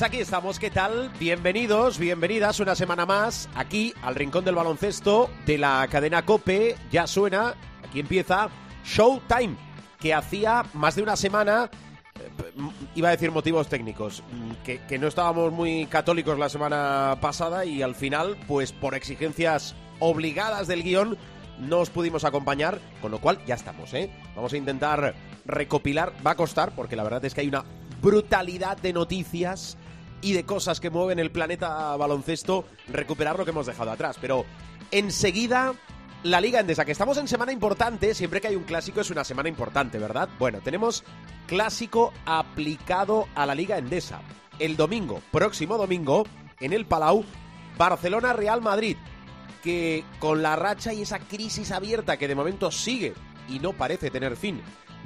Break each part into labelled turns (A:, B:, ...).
A: Pues aquí estamos, ¿qué tal? Bienvenidos, bienvenidas una semana más aquí al Rincón del Baloncesto de la cadena Cope. Ya suena, aquí empieza Showtime, que hacía más de una semana, eh, iba a decir motivos técnicos, mm, que, que no estábamos muy católicos la semana pasada y al final, pues por exigencias obligadas del guion, no os pudimos acompañar, con lo cual ya estamos, ¿eh? Vamos a intentar recopilar, va a costar, porque la verdad es que hay una brutalidad de noticias y de cosas que mueven el planeta baloncesto, recuperar lo que hemos dejado atrás. Pero enseguida, la Liga Endesa, que estamos en semana importante, siempre que hay un clásico es una semana importante, ¿verdad? Bueno, tenemos clásico aplicado a la Liga Endesa. El domingo, próximo domingo, en el Palau, Barcelona-Real Madrid, que con la racha y esa crisis abierta que de momento sigue y no parece tener fin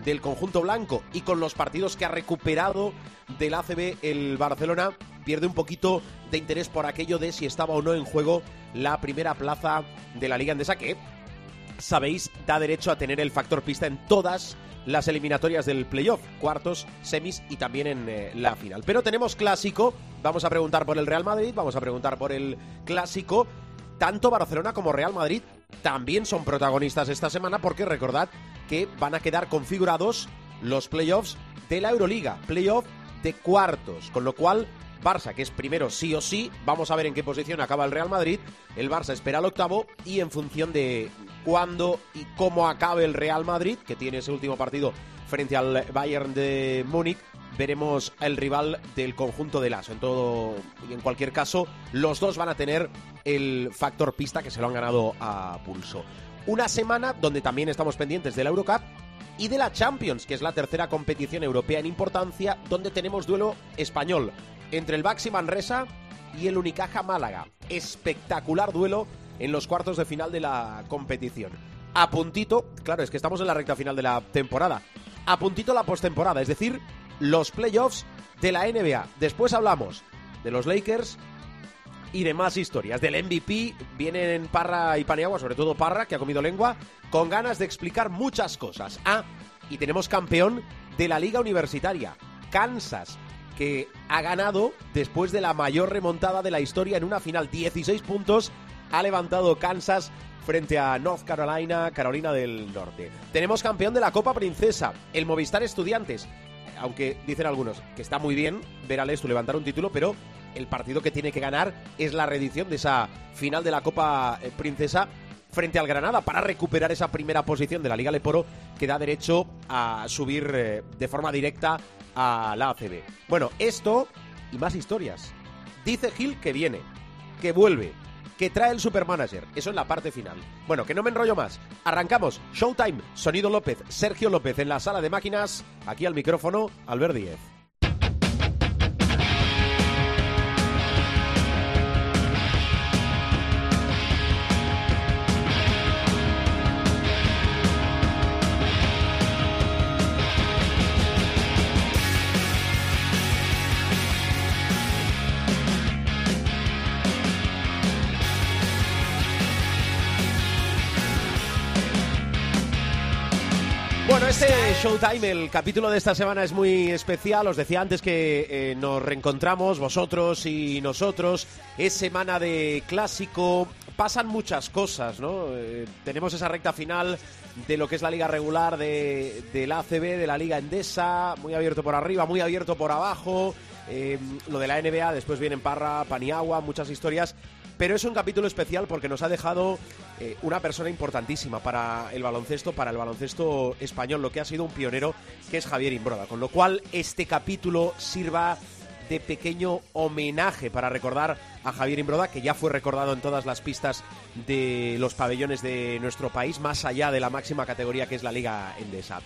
A: del conjunto blanco y con los partidos que ha recuperado del ACB el Barcelona pierde un poquito de interés por aquello de si estaba o no en juego la primera plaza de la Liga Endesa que sabéis da derecho a tener el factor pista en todas las eliminatorias del playoff, cuartos, semis y también en eh, la final. Pero tenemos clásico, vamos a preguntar por el Real Madrid, vamos a preguntar por el clásico. Tanto Barcelona como Real Madrid también son protagonistas esta semana porque recordad que van a quedar configurados los playoffs de la Euroliga, playoff de cuartos, con lo cual Barça, que es primero sí o sí, vamos a ver en qué posición acaba el Real Madrid, el Barça espera el octavo y en función de cuándo y cómo acabe el Real Madrid, que tiene ese último partido frente al Bayern de Múnich, veremos el rival del conjunto de Lazo. En todo y en cualquier caso, los dos van a tener el factor pista que se lo han ganado a pulso. Una semana donde también estamos pendientes de la Eurocup y de la Champions, que es la tercera competición europea en importancia, donde tenemos duelo español entre el Baxi Manresa y el Unicaja Málaga. Espectacular duelo en los cuartos de final de la competición. A puntito, claro, es que estamos en la recta final de la temporada. A puntito la postemporada, es decir, los playoffs de la NBA. Después hablamos de los Lakers y de más historias. Del MVP vienen Parra y Paniagua, sobre todo Parra, que ha comido lengua, con ganas de explicar muchas cosas. Ah, y tenemos campeón de la Liga Universitaria, Kansas, que ha ganado después de la mayor remontada de la historia en una final. 16 puntos ha levantado Kansas frente a North Carolina, Carolina del Norte. Tenemos campeón de la Copa Princesa, el Movistar Estudiantes. Aunque dicen algunos que está muy bien ver al Estu levantar un título, pero el partido que tiene que ganar es la reedición de esa final de la Copa eh, Princesa frente al Granada para recuperar esa primera posición de la Liga Leporo que da derecho a subir eh, de forma directa a la ACB. Bueno, esto y más historias. Dice Gil que viene, que vuelve, que trae el Supermanager. Eso en la parte final. Bueno, que no me enrollo más. Arrancamos. Showtime. Sonido López. Sergio López en la sala de máquinas. Aquí al micrófono, Albert Díez. Showtime, el capítulo de esta semana es muy especial. Os decía antes que eh, nos reencontramos, vosotros y nosotros. Es semana de clásico. Pasan muchas cosas, ¿no? Eh, tenemos esa recta final de lo que es la liga regular de, del ACB, de la liga Endesa. Muy abierto por arriba, muy abierto por abajo. Eh, lo de la NBA, después vienen Parra, Paniagua, muchas historias. Pero es un capítulo especial porque nos ha dejado eh, una persona importantísima para el baloncesto, para el baloncesto español, lo que ha sido un pionero, que es Javier Imbroda. Con lo cual, este capítulo sirva de pequeño homenaje para recordar a Javier Imbroda, que ya fue recordado en todas las pistas de los pabellones de nuestro país, más allá de la máxima categoría que es la Liga Endesa.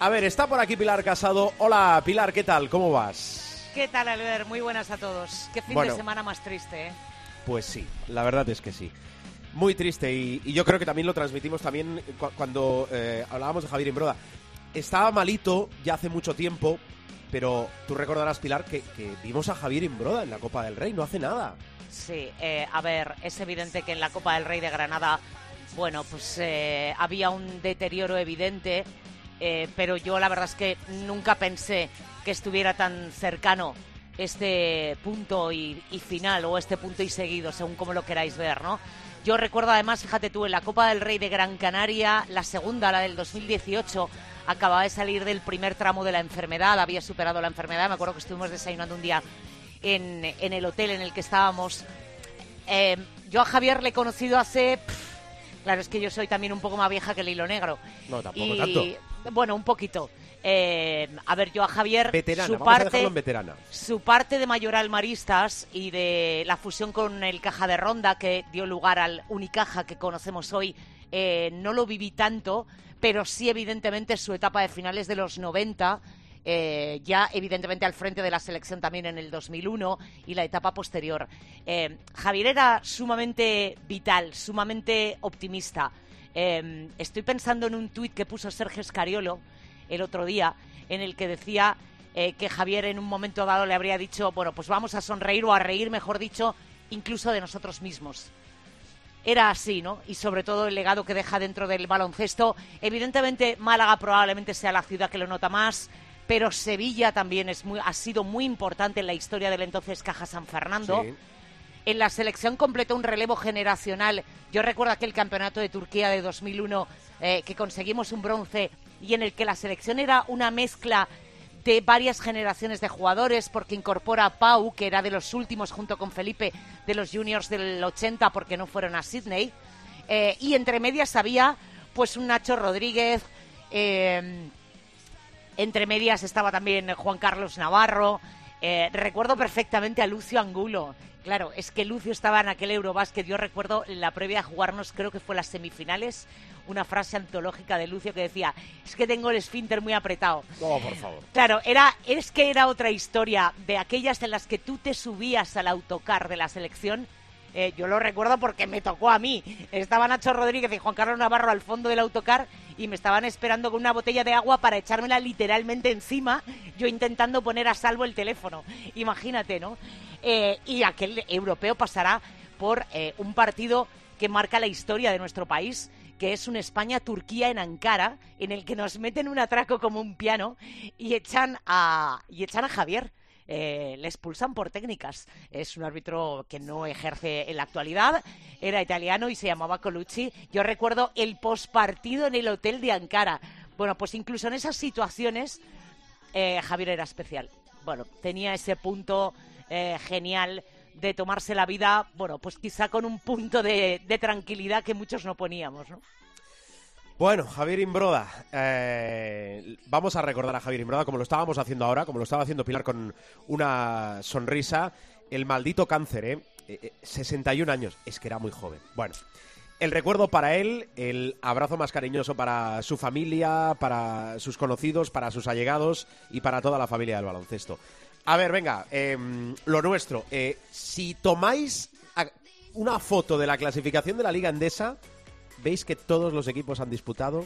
A: A ver, está por aquí Pilar Casado. Hola Pilar, ¿qué tal? ¿Cómo vas?
B: ¿Qué tal, Albert? Muy buenas a todos. Qué fin
A: Bueno.
B: de semana más triste, ¿eh?
A: Pues sí, la verdad es que sí. Muy triste y, y yo creo que también lo transmitimos también cu- cuando eh, hablábamos de Javier Imbroda. Estaba malito ya hace mucho tiempo, pero tú recordarás, Pilar, que, que vimos a Javier Imbroda en la Copa del Rey, no hace nada.
C: Sí, eh, a ver, es evidente que en la Copa del Rey de Granada, bueno, pues eh, había un deterioro evidente, eh, pero yo la verdad es que nunca pensé que estuviera tan cercano este punto y, y final o este punto y seguido, según como lo queráis ver, ¿no? Yo recuerdo además, fíjate tú, en la Copa del Rey de Gran Canaria, la segunda, la del 2018, acababa de salir del primer tramo de la enfermedad, había superado la enfermedad, me acuerdo que estuvimos desayunando un día en, en el hotel en el que estábamos. Eh, yo a Javier le he conocido hace... pff, claro, es que yo soy también un poco más vieja que el hilo negro.
A: No, tampoco
C: y,
A: tanto.
C: Bueno, un poquito. Eh, a ver, yo a Javier...
A: Veterana,
C: su
A: vamos
C: parte,
A: en veterana.
C: su parte de Mayoral Maristas y de la fusión con el Caja de Ronda que dio lugar al Unicaja que conocemos hoy, eh, no lo viví tanto, pero sí evidentemente su etapa de finales de los 90, eh, ya evidentemente al frente de la selección también en el 2001 y la etapa posterior. Javier era sumamente vital, sumamente optimista. Estoy pensando en un tuit que puso Sergio Scariolo el otro día, en el que decía eh, que Javier en un momento dado le habría dicho, bueno, pues vamos a sonreír o a reír, mejor dicho, incluso de nosotros mismos. Era así, ¿no? Y sobre todo el legado que deja dentro del baloncesto. Evidentemente, Málaga probablemente sea la ciudad que lo nota más, pero Sevilla también es muy, ha sido muy importante en la historia del entonces Caja San Fernando.
A: Sí.
C: En la selección completó un relevo generacional. Yo recuerdo aquel campeonato de Turquía de 2001 eh, que conseguimos un bronce y en el que la selección era una mezcla de varias generaciones de jugadores porque incorpora a Pau, que era de los últimos junto con Felipe de los juniors del 80 porque no fueron a Sydney. Eh, y entre medias había pues un Nacho Rodríguez, eh, entre medias estaba también Juan Carlos Navarro. Eh, recuerdo perfectamente a Lucio Angulo. Claro, es que Lucio estaba en aquel Eurobásquet. Yo recuerdo en la previa a jugarnos, creo que fue las semifinales, una frase antológica de Lucio que decía: Es que tengo el esfínter muy apretado.
A: No, por favor.
C: Claro, era, es que era otra historia de aquellas en las que tú te subías al autocar de la selección. Eh, yo lo recuerdo porque me tocó a mí. Estaba Nacho Rodríguez y Juan Carlos Navarro al fondo del autocar y me estaban esperando con una botella de agua para echármela literalmente encima, yo intentando poner a salvo el teléfono. Imagínate, ¿no? Eh, y aquel europeo pasará por eh, un partido que marca la historia de nuestro país que es un España-Turquía en Ankara, en el que nos meten un atraco como un piano y echan a, y echan a Javier. Eh, le expulsan por técnicas. Es un árbitro que no ejerce en la actualidad, era italiano y se llamaba Colucci. Yo recuerdo el pospartido en el hotel de Ankara. Bueno, pues incluso en esas situaciones eh, Javier era especial. Bueno, tenía ese punto eh, genial de tomarse la vida, bueno, pues quizá con un punto de, de tranquilidad que muchos no poníamos, ¿no?
A: Bueno, Javier Imbroda, eh, vamos a recordar a Javier Imbroda como lo estábamos haciendo ahora, como lo estaba haciendo Pilar con una sonrisa. El maldito cáncer, ¿eh? Eh, eh, 61 años, es que era muy joven. Bueno, el recuerdo para él, el abrazo más cariñoso para su familia, para sus conocidos, para sus allegados y para toda la familia del baloncesto. A ver, venga, em, lo nuestro. eh, si tomáis una foto de la clasificación de la Liga Endesa, veis que todos los equipos han disputado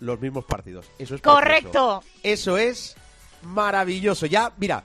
A: los mismos partidos. Eso es precioso.
C: ¡Correcto!
A: Eso es maravilloso. Ya, mira,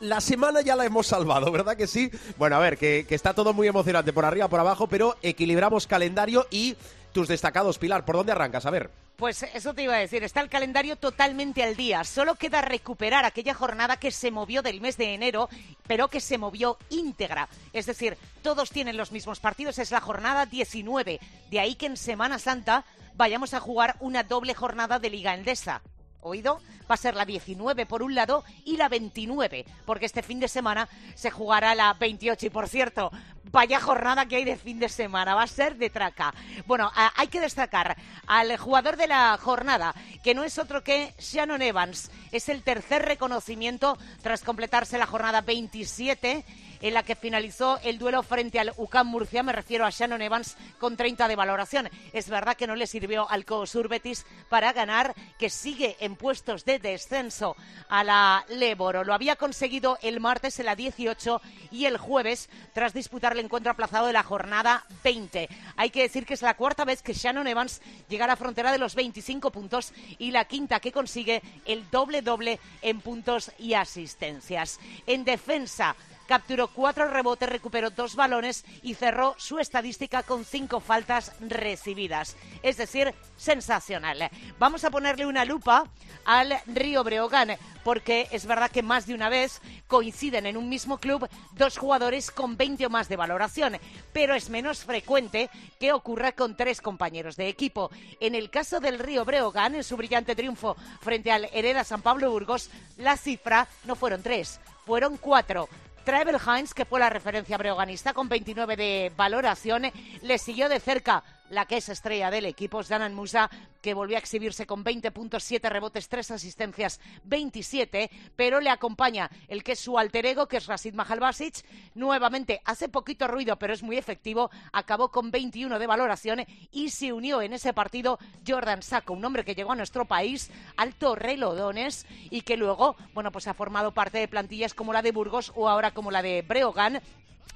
A: la semana ya la hemos salvado, ¿verdad que sí? Bueno, a ver, que, que está todo muy emocionante por arriba, por abajo, pero equilibramos calendario y tus destacados, Pilar. ¿Por dónde arrancas? A ver.
C: Pues eso te iba a decir, está el calendario totalmente al día. Solo queda recuperar aquella jornada que se movió del mes de enero, pero que se movió íntegra. Es decir, todos tienen los mismos partidos, es la jornada 19. De ahí que en Semana Santa vayamos a jugar una doble jornada de Liga Endesa. ¿Oído? Va a ser la 19 por un lado y la 29, porque este fin de semana se jugará la 28. Y por cierto, vaya jornada que hay de fin de semana, va a ser de traca. Bueno, hay que destacar al jugador de la jornada, que no es otro que Shannon Evans. Es el tercer reconocimiento tras completarse la jornada 27 en la que finalizó el duelo frente al UCAM Murcia, me refiero a Shannon Evans, con 30 de valoración. Es verdad que no le sirvió al COSUR Betis para ganar, que sigue en puestos de descenso a la Leboro. Lo había conseguido el martes en la 18 y el jueves tras disputar el encuentro aplazado de la jornada 20. Hay que decir que es la cuarta vez que Shannon Evans llega a la frontera de los 25 puntos y la quinta que consigue el doble doble en puntos y asistencias. En defensa, capturó cuatro rebotes, recuperó dos balones y cerró su estadística con cinco faltas recibidas. Es decir, sensacional. Vamos a ponerle una lupa al Río Breogán, porque es verdad que más de una vez coinciden en un mismo club dos jugadores con 20 o más de valoración, pero es menos frecuente que ocurra con tres compañeros de equipo. En el caso del Río Breogán, en su brillante triunfo frente al Hereda San Pablo Burgos, la cifra no fueron tres, fueron cuatro. Travel Hines, que fue la referencia breoganista con 29 de valoración, le siguió de cerca la que es estrella del equipo, Danan Musa, que volvió a exhibirse con 20 puntos, 7 rebotes, 3 asistencias, 27, pero le acompaña el que es su alter ego, que es Rasid Mahalbasic, nuevamente hace poquito ruido, pero es muy efectivo, acabó con 21 de valoración y se unió en ese partido Jordan Saco, un hombre que llegó a nuestro país, alto relodones, y que luego, bueno, pues ha formado parte de plantillas como la de Burgos o ahora como la de Breogán,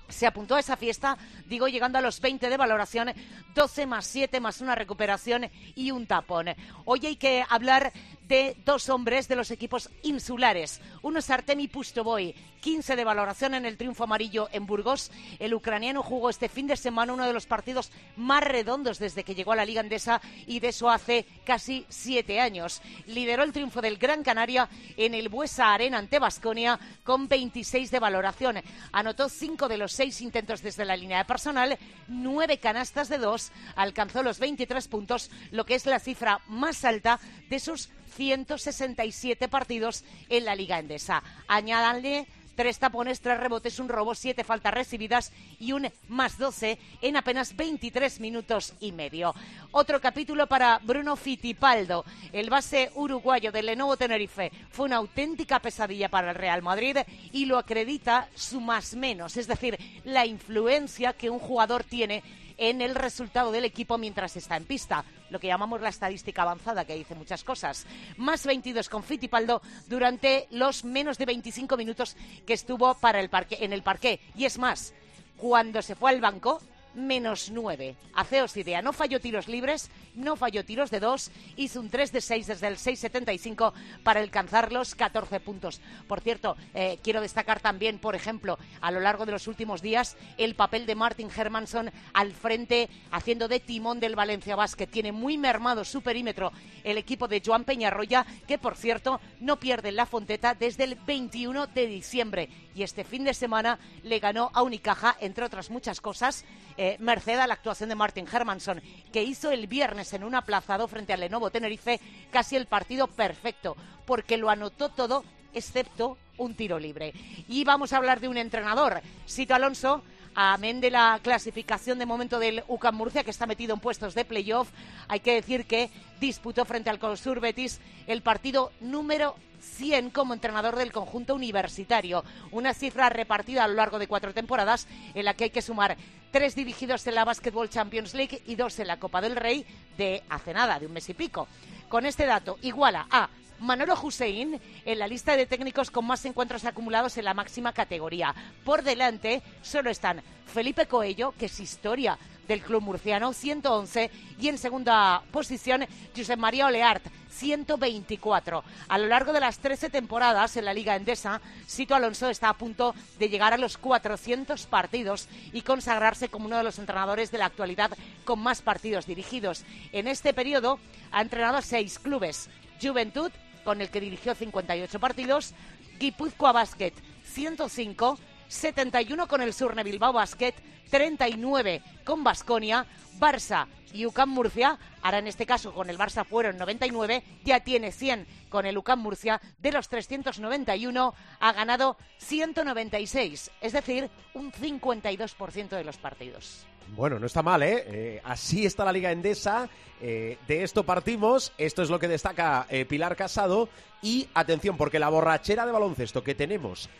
C: se apuntó a esa fiesta, digo, llegando a los 20 de valoración, 12 más 7 más una recuperación y un tapón. Hoy hay que hablar de dos hombres de los equipos insulares. Uno es Artemi Pustoboy, 15 de valoración en el triunfo amarillo en Burgos. El ucraniano jugó este fin de semana uno de los partidos más redondos desde que llegó a la Liga Andesa y de eso hace casi siete años. Lideró el triunfo del Gran Canaria en el Buesa Arena ante Basconia con 26 de valoración. Anotó cinco de los seis intentos desde la línea de personal, nueve canastas de dos, alcanzó los 23 puntos, lo que es la cifra más alta de sus 167 partidos en la Liga Endesa. Añádanle tres tapones, tres rebotes, un robo, siete faltas recibidas y un más 12 en apenas 23 minutos y medio. Otro capítulo para Bruno Fittipaldo, el base uruguayo del Lenovo Tenerife. Fue una auténtica pesadilla para el Real Madrid y lo acredita su más menos, es decir, la influencia que un jugador tiene en el resultado del equipo mientras está en pista, lo que llamamos la estadística avanzada, que dice muchas cosas. Más 22 con Fittipaldo durante los menos de 25 minutos que estuvo para el parque, en el parque. Y es más, cuando se fue al banco, menos 9. Haceos idea, no falló tiros libres, no falló tiros de 2, hizo un 3 de 6 desde el 6.75 para alcanzar los 14 puntos. Por cierto, eh, quiero destacar también, por ejemplo, a lo largo de los últimos días, el papel de Martin Hermanson al frente, haciendo de timón del Valencia Basket. Tiene muy mermado su perímetro el equipo de Joan Peñarroya, que por cierto no pierde la Fonteta desde el 21 de diciembre. Y este fin de semana le ganó a Unicaja, entre otras muchas cosas, eh, merced a la actuación de Martin Hermanson, que hizo el viernes en un aplazado frente al Lenovo Tenerife casi el partido perfecto, porque lo anotó todo excepto un tiro libre. Y vamos a hablar de un entrenador, Sito Alonso, amén de la clasificación de momento del UCAM Murcia, que está metido en puestos de playoff, hay que decir que disputó frente al Colsur Betis el partido número 100 como entrenador del conjunto universitario. Una cifra repartida a lo largo de cuatro temporadas en la que hay que sumar tres dirigidos en la Basketball Champions League y dos en la Copa del Rey de hace nada, de un mes y pico. Con este dato iguala a Manolo Hussein en la lista de técnicos con más encuentros acumulados en la máxima categoría. Por delante solo están Felipe Coello, que es historia del club murciano, 111, y en segunda posición Josep María Oleart, 124. A lo largo de las 13 temporadas en la Liga Endesa, Sito Alonso está a punto de llegar a los 400 partidos y consagrarse como uno de los entrenadores de la actualidad con más partidos dirigidos. En este periodo ha entrenado a seis clubes. Juventud, con el que dirigió 58 partidos, Guipúzcoa Basket, 105, 71 con el Surne Bilbao Basket, 39 con Basconia, Barça y UCAM Murcia, ahora en este caso con el Barça fueron 99, ya tiene 100 con el UCAM Murcia, de los 391 ha ganado 196, es decir, un 52% de los partidos.
A: Bueno, no está mal, ¿eh? eh así está la Liga Endesa. Eh, de esto partimos. Esto es lo que destaca eh, Pilar Casado. Y atención, porque la borrachera de baloncesto que tenemos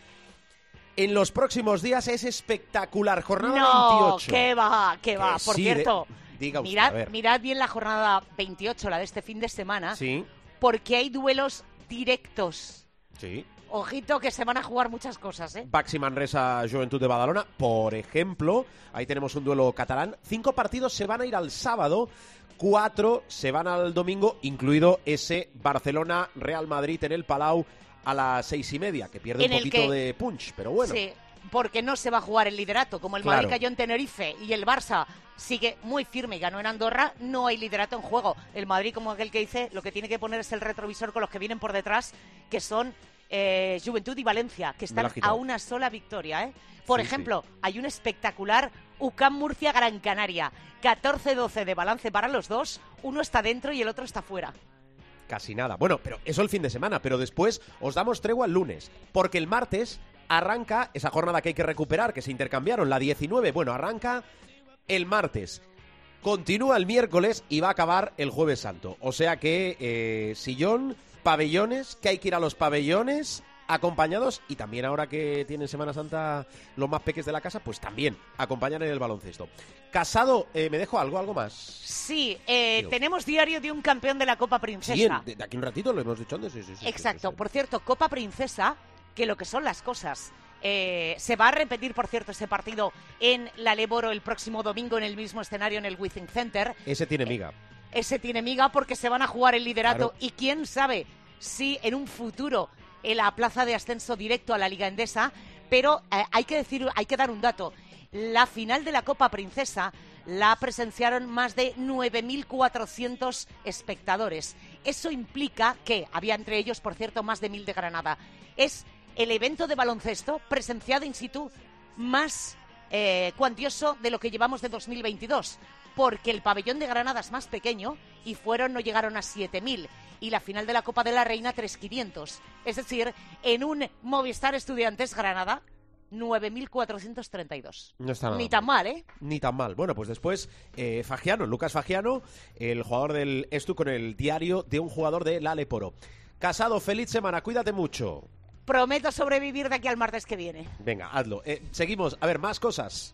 A: en los próximos días es espectacular. Jornada
C: no,
A: 28.
C: que va, que va. Por
A: sí,
C: cierto,
A: de- diga usted,
C: mirad bien la jornada 28, la de este fin de semana,
A: Sí.
C: porque hay duelos directos.
A: Sí.
C: Ojito que se van a jugar muchas cosas, ¿eh?
A: Baxi Manresa Juventud de Badalona, por ejemplo. Ahí tenemos un duelo catalán. Cinco partidos se van a ir al sábado. Cuatro se van al domingo, incluido ese Barcelona-Real Madrid en el Palau a las seis y media, que pierde
C: En
A: un poquito
C: que-
A: de punch, pero bueno.
C: Sí, porque no se va a jugar el liderato. Como el
A: Claro.
C: Madrid cayó en Tenerife y el Barça sigue muy firme y ganó en Andorra, no hay liderato en juego. El Madrid, como aquel que dice, lo que tiene que poner es el retrovisor con los que vienen por detrás, que son eh, Juventud y Valencia, que están a una sola victoria. ¿eh? Por
A: Sí,
C: ejemplo, hay un espectacular UCAM Murcia Gran Canaria. 14-12 de balance para los dos. Uno está dentro y el otro está fuera.
A: Casi nada. Bueno, pero eso el fin de semana, pero después os damos tregua el lunes, porque el martes arranca esa jornada que hay que recuperar, que se intercambiaron, la 19. Bueno, arranca el martes. Continúa el miércoles y va a acabar el jueves santo. O sea que eh, sillón, pabellones, que hay que ir a los pabellones acompañados y también ahora que tienen Semana Santa los más peques de la casa, pues también acompañan en el baloncesto. Casado, eh, ¿me dejo algo, algo más?
C: Sí, eh, tenemos diario de un campeón de la Copa Princesa.
A: Sí, en- de, de aquí un ratito lo hemos dicho antes. sí, sí,
C: Exacto. Por cierto, Copa Princesa, que lo que son las cosas. eh, se va a repetir, por cierto, ese partido en la Leboro el próximo domingo en el mismo escenario en el Withing Center.
A: Ese tiene miga.
C: Ese tiene miga porque se van a jugar el liderato
A: Claro.
C: y quién sabe si en un futuro en la plaza de ascenso directo a la Liga Endesa. Pero eh, hay que decir, hay que dar un dato. La final de la Copa Princesa la presenciaron más de 9.400 espectadores. Eso implica que había entre ellos, por cierto, más de 1.000 de Granada. Es el evento de baloncesto presenciado in situ más eh, cuantioso de lo que llevamos de 2022, porque el pabellón de Granada es más pequeño y fueron no llegaron a 7.000 y la final de la Copa de la Reina 3.500. Es decir, en un Movistar Estudiantes Granada 9.432.
A: No está nada
C: Ni tan mal, ¿eh?
A: Ni tan mal. Bueno, pues después, eh, Fagiano, Lucas Fagiano, el jugador del Estu con el diario de un jugador de la Leporo. Casado, feliz semana, cuídate mucho.
C: Prometo sobrevivir de aquí al martes que viene.
A: Venga, hazlo. Eh, seguimos. A ver, más cosas.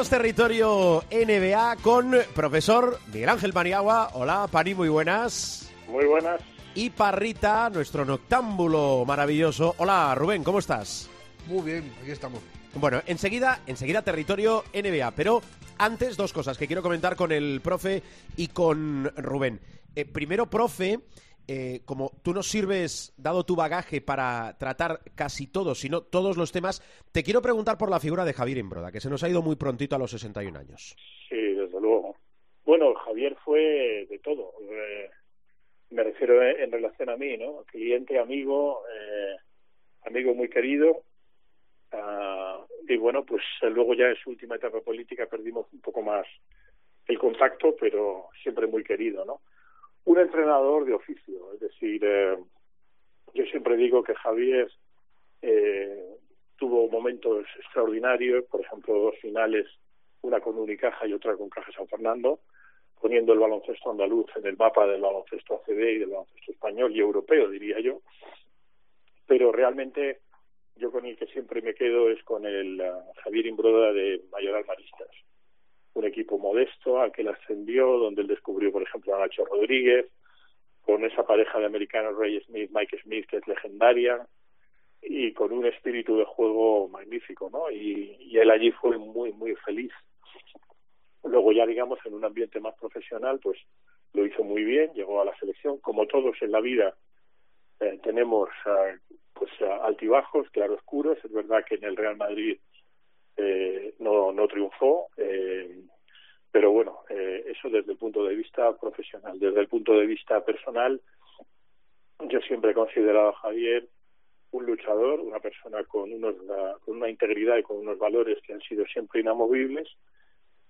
A: Abrimos territorio NBA con profesor Miguel Ángel Paniagua. Hola, Pani, muy buenas.
D: Muy buenas.
A: Y Parrita, nuestro noctámbulo maravilloso. Hola, Rubén, ¿cómo estás?
E: Muy bien, aquí estamos.
A: Bueno, enseguida, enseguida territorio NBA, pero antes dos cosas que quiero comentar con el profe y con Rubén. Eh, primero, profe, eh, como tú nos sirves, dado tu bagaje, para tratar casi todos, si no todos los temas, te quiero preguntar por la figura de Javier Imbroda, que se nos ha ido muy prontito a los 61 años.
D: Sí, desde luego. Bueno, Javier fue de todo. Eh, me refiero en, relación a mí, ¿no? Cliente, amigo, eh, amigo muy querido. Ah, y bueno, pues eh, luego ya en su última etapa política perdimos un poco más el contacto, pero siempre muy querido, ¿no? Un entrenador de oficio, es decir, eh, yo siempre digo que Javier eh, tuvo momentos extraordinarios, por ejemplo, dos finales, una con Unicaja y otra con Caja San Fernando, poniendo el baloncesto andaluz en el mapa del baloncesto ACB y del baloncesto español y europeo, diría yo. Pero realmente yo con el que siempre me quedo es con el uh, Javier Imbroda de Mayoral Maristas, un equipo modesto al que él ascendió, donde él descubrió, por ejemplo, a Nacho Rodríguez, con esa pareja de americanos Ray Smith, Mike Smith, que es legendaria, y con un espíritu de juego magnífico, ¿no? Y, y él allí fue muy, muy feliz. Luego ya, digamos, en un ambiente más profesional, pues lo hizo muy bien, llegó a la selección. Como todos en la vida, eh, tenemos uh, pues uh, altibajos, claroscuros. Es verdad que en el Real Madrid eh, no, no triunfó, eh, pero bueno, eh, eso desde el punto de vista profesional. Desde el punto de vista personal, yo siempre he considerado a Javier un luchador, una persona con, unos, con una integridad y con unos valores que han sido siempre inamovibles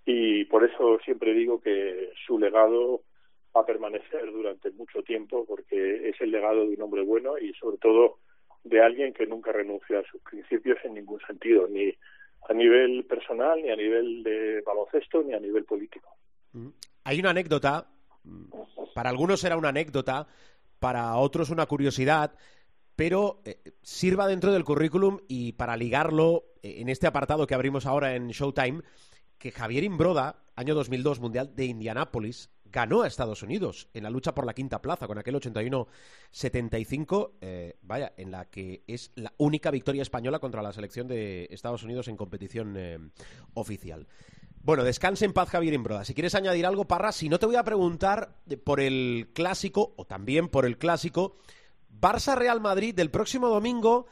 D: y por eso siempre digo que su legado va a permanecer durante mucho tiempo porque es el legado de un hombre bueno y sobre todo de alguien que nunca renunció a sus principios en ningún sentido, ni a nivel personal, ni a nivel de baloncesto, ni a nivel político.
A: Mm. Hay una anécdota, mm, para algunos será una anécdota, para otros una curiosidad, pero eh, sirva dentro del currículum y para ligarlo eh, en este apartado que abrimos ahora en Showtime, que Javier Imbroda, año 2002, Mundial de Indianápolis, ganó a Estados Unidos en la lucha por la quinta plaza con aquel 81-75, eh, vaya, en la que es la única victoria española contra la selección de Estados Unidos en competición eh, oficial. Bueno, descanse en paz Javier Imbroda. Si quieres añadir algo, Parra, si no te voy a preguntar por el clásico, o también por el clásico, Barça-Real Madrid del próximo domingo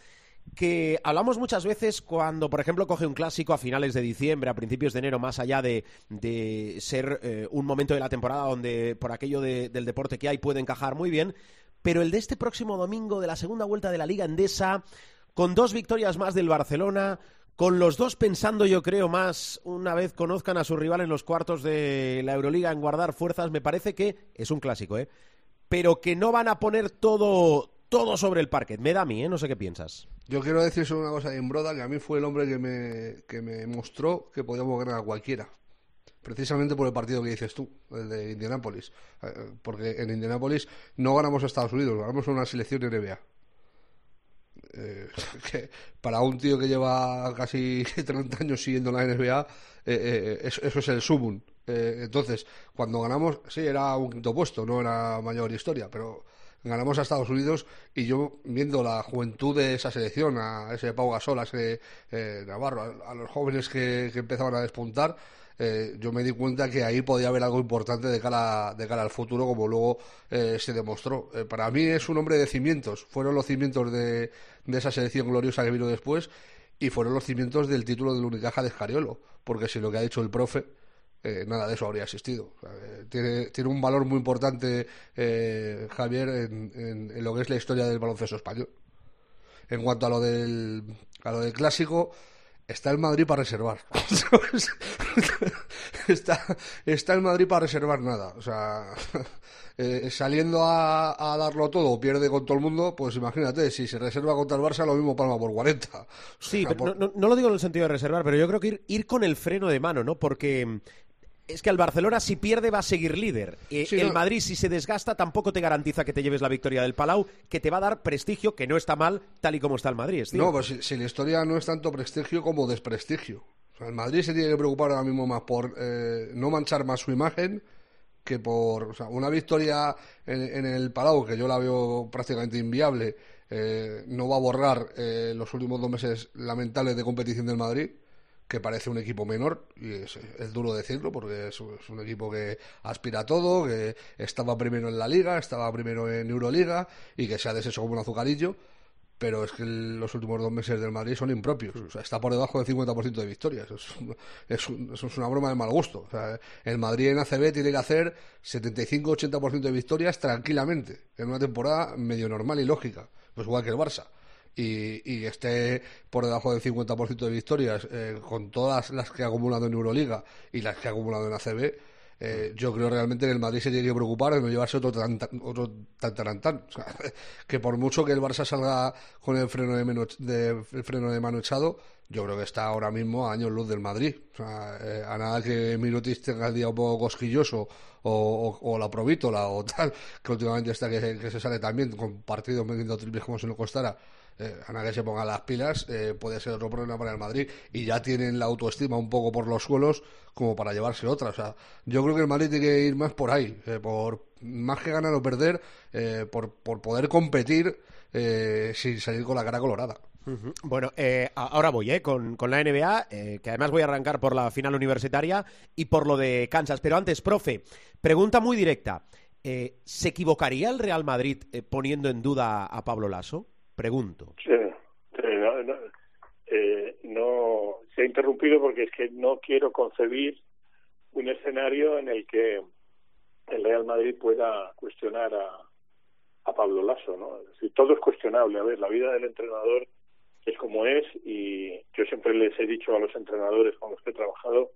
A: que hablamos muchas veces cuando, por ejemplo, coge un clásico a finales de diciembre, a principios de enero, más allá de, ser eh, un momento de la temporada donde por aquello del deporte que hay puede encajar muy bien, pero el de este próximo domingo de la segunda vuelta de la Liga Endesa, con dos victorias más del Barcelona, con los dos pensando, yo creo, más una vez conozcan a su rival en los cuartos de la Euroliga en guardar fuerzas, me parece que es un clásico, ¿eh? Pero que no van a poner todo, todo sobre el parquet. Me da a mí, ¿eh? No sé qué piensas.
E: Yo quiero decir solo una cosa de Imbroda, que a mí fue el hombre que me, que me mostró que podíamos ganar a cualquiera. Precisamente por el partido que dices tú, el de Indianápolis. Eh, porque en Indianápolis no ganamos a Estados Unidos, ganamos una selección NBA. Eh, que para un tío que lleva casi 30 años siguiendo la NBA, eh, eso, eso, es el sumum. entonces, cuando ganamos, sí, era un quinto puesto, no era mayor historia, pero ganamos a Estados Unidos y yo viendo la juventud de esa selección, a ese Pau Gasol, a ese eh, Navarro, a, los jóvenes que, empezaban a despuntar, eh, yo me di cuenta que ahí podía haber algo importante de cara, de cara al futuro, como luego eh, se demostró. para mí es un hombre de cimientos, fueron los cimientos de, de esa selección gloriosa que vino después y fueron los cimientos del título del Unicaja de Escariolo, porque si lo que ha dicho el profe eh, nada de eso habría existido. Eh, tiene, tiene un valor muy importante eh, Javier en, en, lo que es la historia del baloncesto español. En cuanto a lo del, a lo del clásico, está el Madrid para reservar. está, está el Madrid para reservar nada. O sea, saliendo a, a, darlo todo, pierde con todo el mundo, pues imagínate, si se reserva contra el Barça, lo mismo palma por 40.
A: Sí, no, no, lo digo en el sentido de reservar, pero yo creo que ir, ir con el freno de mano, ¿no? Porque es que el Barcelona si pierde va a seguir líder. Eh, el Madrid si se desgasta tampoco te garantiza que te lleves la victoria del Palau, que te va a dar prestigio, que no está mal tal y como está el Madrid.
E: no, pues si, la historia no es tanto prestigio como desprestigio. el Madrid se tiene que preocupar ahora mismo más por eh, no manchar más su imagen que por una victoria en, el Palau, que yo la veo prácticamente inviable, eh, no va a borrar los últimos dos meses lamentables de competición del Madrid que parece un equipo menor, y es, duro decirlo porque es, un equipo que aspira a todo, que estaba primero en la liga, estaba primero en Euroliga y que se ha deshecho como un azucarillo, pero es que los últimos dos meses del Madrid son impropios. O sea, está por debajo del 50% de victorias. Es, es, una broma de mal gusto. O sea, el Madrid en ACB tiene que hacer 75-80% de victorias tranquilamente, en una temporada medio normal y lógica. Pues igual que el Barça y, esté por debajo del 50% de victorias eh, con todas las que ha acumulado en Euroliga y las que ha acumulado en ACB, eh, yo creo realmente que el Madrid se tiene que preocupar de no llevarse otro tan otro tan, tan, O sea, que por mucho que el Barça salga con el freno de, mano, de, freno de mano echado, yo creo que está ahora mismo a años luz del Madrid. O sea, eh, a nada que Mirotic tenga el día un poco cosquilloso o, la provítola o tal, que últimamente está que, que se sale también con partidos metiendo triples como se nos costara eh, a que se ponga las pilas, eh, puede ser otro problema para el Madrid. Y ya tienen la autoestima un poco por los suelos como para llevarse otra. O sea, yo creo que el Madrid tiene que ir más por ahí, eh, por más que ganar o perder, eh, por, poder competir sin salir con la cara colorada.
A: Bueno, ahora voy eh, con la NBA, que además voy a arrancar por la final universitaria y por lo de Kansas. Pero antes, profe, pregunta muy directa. ¿Se equivocaría el Real Madrid poniendo en duda a Pablo Lasso? Pregunto.
D: Sí, eh, no, se ha interrumpido porque es que no quiero concebir un escenario en el que el Real Madrid pueda cuestionar a, a Pablo Lasso, ¿no? Todo es cuestionable. A ver, la vida del entrenador es como es y yo siempre les he dicho a los entrenadores con los que he trabajado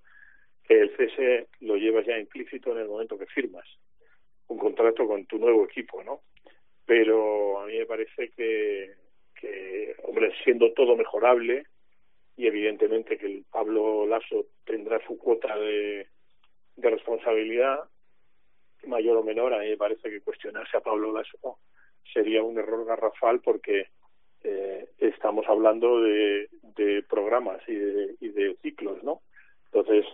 D: el cese lo llevas ya implícito en el momento que firmas un contrato con tu nuevo equipo, ¿no? Pero a mí me parece que, hombre, siendo todo mejorable y evidentemente que el Pablo Lasso tendrá su cuota de, de responsabilidad, mayor o menor, a mí me parece que cuestionarse a Pablo Lasso sería un error garrafal porque eh, estamos hablando de, de programas y de, y de ciclos, ¿no? Entonces,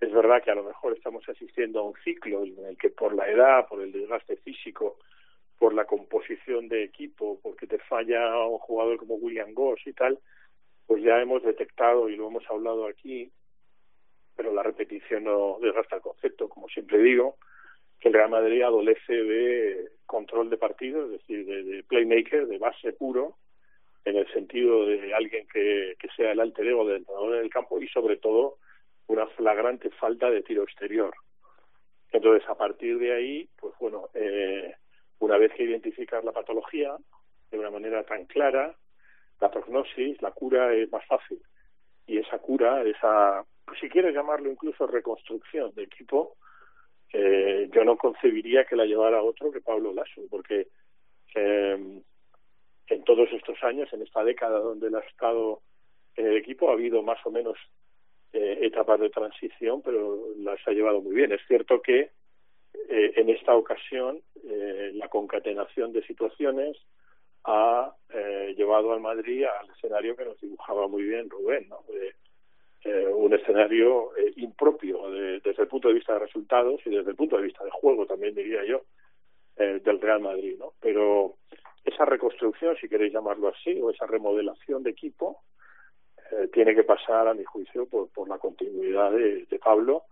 D: es verdad que a lo mejor estamos asistiendo a un ciclo en el que por la edad, por el desgaste físico, por la composición de equipo, porque te falla un jugador como William Goss y tal, pues ya hemos detectado y lo hemos hablado aquí, pero la repetición no desgasta el concepto, como siempre digo, que el Real Madrid adolece de control de partido, es decir, de, playmaker, de base puro, en el sentido de alguien que, que sea el alter ego del entrenador en el campo y sobre todo una flagrante falta de tiro exterior. Entonces, a partir de ahí, pues bueno, eh, una vez que identificas la patología de una manera tan clara, la prognosis, la cura es más fácil. Y esa cura, esa, si quieres llamarlo incluso reconstrucción de equipo, eh, yo no concebiría que la llevara otro que Pablo Lasso, porque eh, en todos estos años, en esta década donde él ha estado en el equipo, ha habido más o menos eh, etapas de transición, pero las ha llevado muy bien. Es cierto que eh, en esta ocasión eh, la concatenación de situaciones ha eh, llevado al Madrid al escenario que nos dibujaba muy bien Rubén, ¿no? Eh, un escenario eh, impropio de, desde el punto de vista de resultados y desde el punto de vista de juego también diría yo del Real Madrid, ¿no? Pero esa reconstrucción, si queréis llamarlo así, o esa remodelación de equipo, tiene que pasar, a mi juicio, por, por la continuidad de Pablo,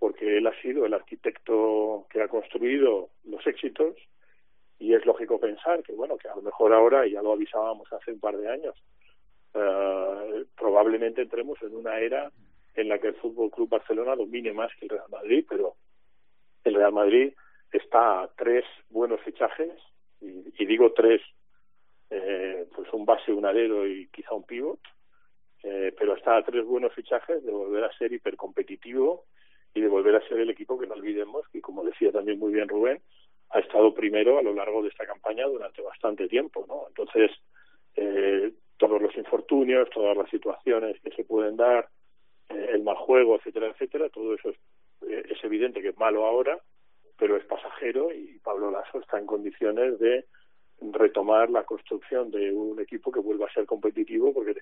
D: porque él ha sido el arquitecto que ha construido los éxitos y es lógico pensar que, bueno, que a lo mejor ahora, ya lo avisábamos hace un par de años, eh, probablemente entremos en una era en la que el Fútbol Club Barcelona domine más que el Real Madrid, pero el Real Madrid está a tres buenos fichajes, y, y digo tres, eh, pues un base, un alero y quizá un pivot, eh, pero está a tres buenos fichajes de volver a ser hipercompetitivo y de volver a ser el equipo que no olvidemos, que como decía también muy bien Rubén, ha estado primero a lo largo de esta campaña durante bastante tiempo, ¿no? Entonces, eh, todos los infortunios, todas las situaciones que se pueden dar, eh, el mal juego, etcétera, etcétera, todo eso es, eh, es evidente que es malo ahora, pero es pasajero y Pablo Lasso está en condiciones de retomar la construcción de un equipo que vuelva a ser competitivo, porque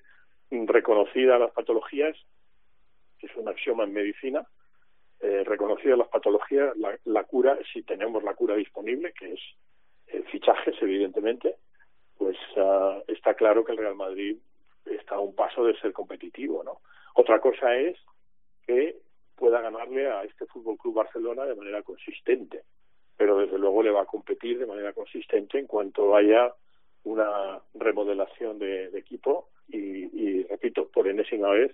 D: reconocidas las patologías, que es un axioma en medicina, eh, reconocidas las patologías, la, la cura, si tenemos la cura disponible, que es eh, fichajes, evidentemente, pues uh, está claro que el Real Madrid está a un paso de ser competitivo, ¿no? Otra cosa es que pueda ganarle a este Fútbol Club Barcelona de manera consistente, pero desde luego le va a competir de manera consistente en cuanto haya una remodelación de, equipo y, y repito por enésima vez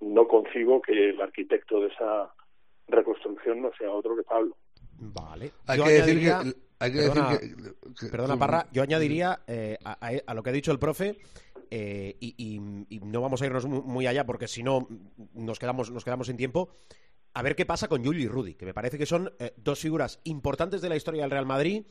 D: no concibo que el arquitecto de esa reconstrucción no sea otro que Pablo.
A: Vale.
E: Hay
A: Yo
E: que decir
A: añadiría-
E: que. Hay que
A: perdona,
E: decir que, que-
A: Perdona, Parra, yo añadiría eh, a, a- a lo que ha dicho el profe, eh, y, y- y no vamos a irnos mu- muy allá porque si no nos quedamos, nos quedamos sin tiempo. A ver qué pasa con Julio y Rudy, que me parece que son eh, dos figuras importantes de la historia del Real Madrid,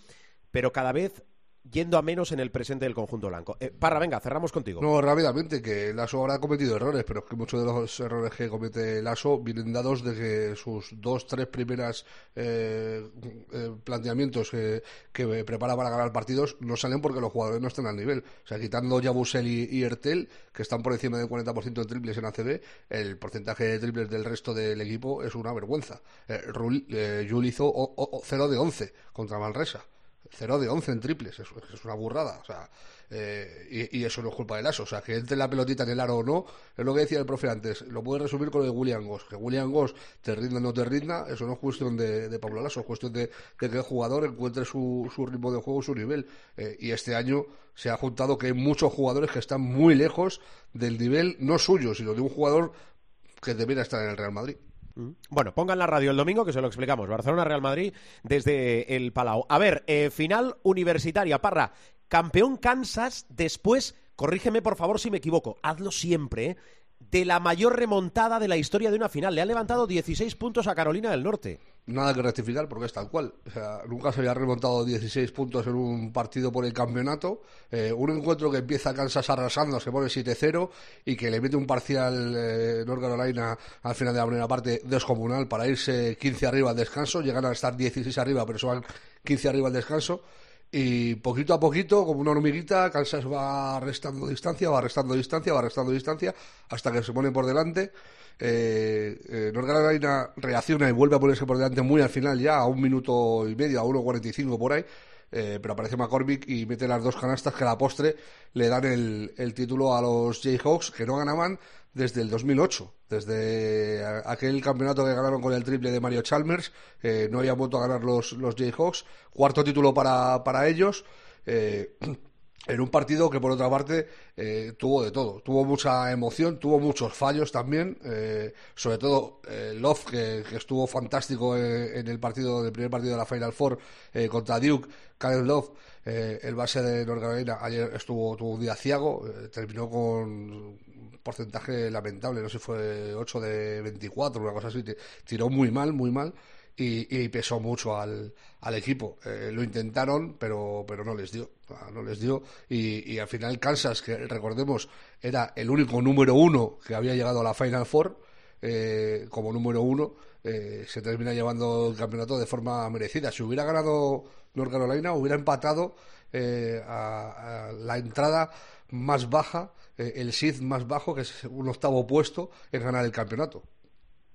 A: pero cada vez yendo a menos en el presente del conjunto blanco. Eh, Parra, venga, cerramos contigo.
E: No, rápidamente, que Lasso habrá cometido errores, pero es que muchos de los errores que comete Lasso vienen dados de que sus dos, tres primeras eh, eh, planteamientos que, que prepara para ganar partidos no salen porque los jugadores no están al nivel. O sea, quitando Yabusel y, y Ertel, que están por encima del 40% de triples en ACB, el porcentaje de triples del resto del equipo es una vergüenza. Eh, Rul- eh, hizo o- o- 0 de 11 contra Manresa. 0 de 11 en triples, eso es una burrada. O sea, eh, y, eso no es culpa de Lasso. O sea, que entre la pelotita en el aro o no, es lo que decía el profe antes. Lo puedes resumir con lo de William Goss. Que William Goss te rinda o no te rinda, eso no es cuestión de, de Pablo Lasso, es cuestión de, de que el jugador encuentre su, su ritmo de juego, su nivel. Eh, y este año se ha juntado que hay muchos jugadores que están muy lejos del nivel, no suyo, sino de un jugador que debiera estar en el Real Madrid.
A: Bueno, pongan la radio el domingo que se lo explicamos. Barcelona-Real Madrid desde el Palau. A ver, eh, final universitaria. Parra, campeón Kansas, después, corrígeme por favor si me equivoco, hazlo siempre, ¿eh? De la mayor remontada de la historia de una final. Le ha levantado 16 puntos a Carolina del Norte.
E: Nada que rectificar porque es tal cual. Nunca se había remontado 16 puntos en un partido por el campeonato. Eh, un encuentro que empieza Kansas arrasando, se pone 7-0 y que le mete un parcial eh, North Carolina al final de la primera parte descomunal para irse 15 arriba al descanso. Llegan a estar 16 arriba, pero van 15 arriba al descanso. Y poquito a poquito, como una hormiguita, Kansas va restando distancia, va restando distancia, va restando distancia, hasta que se pone por delante. Eh, eh, reacciona y vuelve a ponerse por delante muy al final ya, a un minuto y medio, a 1.45 por ahí. Eh, pero aparece McCormick y mete las dos canastas que a la postre le dan el título a los Jayhawks, que no ganaban desde el 2008, desde aquel campeonato que ganaron con el triple de Mario Chalmers, eh, no habían vuelto a ganar los, los Jayhawks, cuarto título para, para ellos. Eh, en un partido que por otra parte eh, tuvo de todo, tuvo mucha emoción, tuvo muchos fallos también, eh, sobre todo eh, Love que, estuvo fantástico en, en el partido, del primer partido de la Final Four eh, contra Duke, Karen Love, eh, el base de North Carolina, ayer estuvo tuvo un día ciago, eh, terminó con porcentaje lamentable, no sé si fue 8 de 24, una cosa así, tiró muy mal, muy mal y, pesó mucho al, al equipo. Eh, lo intentaron, pero, pero no les dio. No les dio. Y, y, al final Kansas, que recordemos, era el único número uno que había llegado a la Final Four, eh, como número uno, eh, se termina llevando el campeonato de forma merecida. Si hubiera ganado North Carolina, hubiera empatado eh, a, a, la entrada más baja, eh, el SID más bajo, que es un octavo puesto, en ganar el campeonato.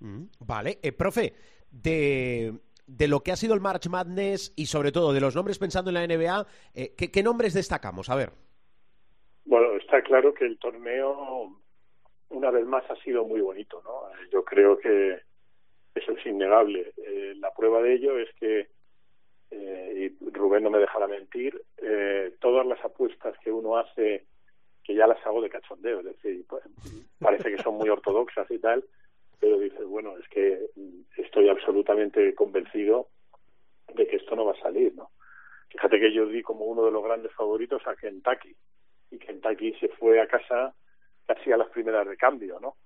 A: Mm, vale, eh, profe, de, de, lo que ha sido el March Madness y sobre todo de los nombres pensando en la NBA, eh, ¿qué, ¿qué, nombres destacamos? A ver.
D: Bueno, está claro que el torneo una vez más ha sido muy bonito, ¿no? Yo creo que eso es innegable. Eh, la prueba de ello es que, eh, y Rubén no me dejará mentir, eh, todas las apuestas que uno hace, que ya las hago de cachondeo, es decir, pues, parece que son muy ortodoxas y tal, pero dices, bueno, es que estoy absolutamente convencido de que esto no va a salir, ¿no? Fíjate que yo di como uno de los grandes favoritos a Kentucky, y Kentucky se fue a casa casi a las primeras de cambio, ¿no?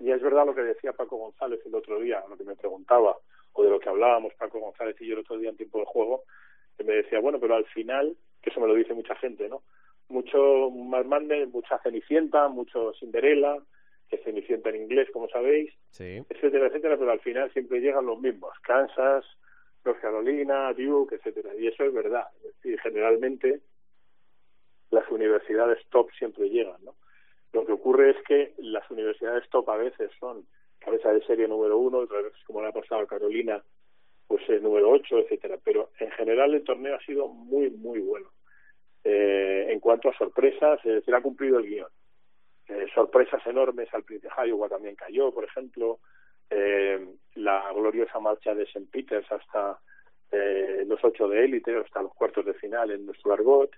D: Y es verdad lo que decía Paco González el otro día, lo que me preguntaba, o de lo que hablábamos Paco González y yo el otro día en tiempo de juego, que me decía, bueno, pero al final, que eso me lo dice mucha gente, ¿no? Mucho más mande, mucha Cenicienta, mucho Cinderella, que Cenicienta en inglés, como sabéis,
A: sí.
D: etcétera, etcétera, pero al final siempre llegan los mismos, Kansas, North Carolina, Duke, etcétera, y eso es verdad, es decir, generalmente las universidades top siempre llegan, ¿no? Lo que ocurre es que las universidades top a veces son cabeza de serie número uno, otras veces como le ha pasado a Carolina, pues el número ocho, etcétera. Pero en general el torneo ha sido muy, muy bueno. Eh, en cuanto a sorpresas, es decir, ha cumplido el guion. Eh, sorpresas enormes al principio, Iowa también cayó, por ejemplo, eh, la gloriosa marcha de St. Peters hasta eh, los ocho de élite, hasta los cuartos de final en nuestro argot,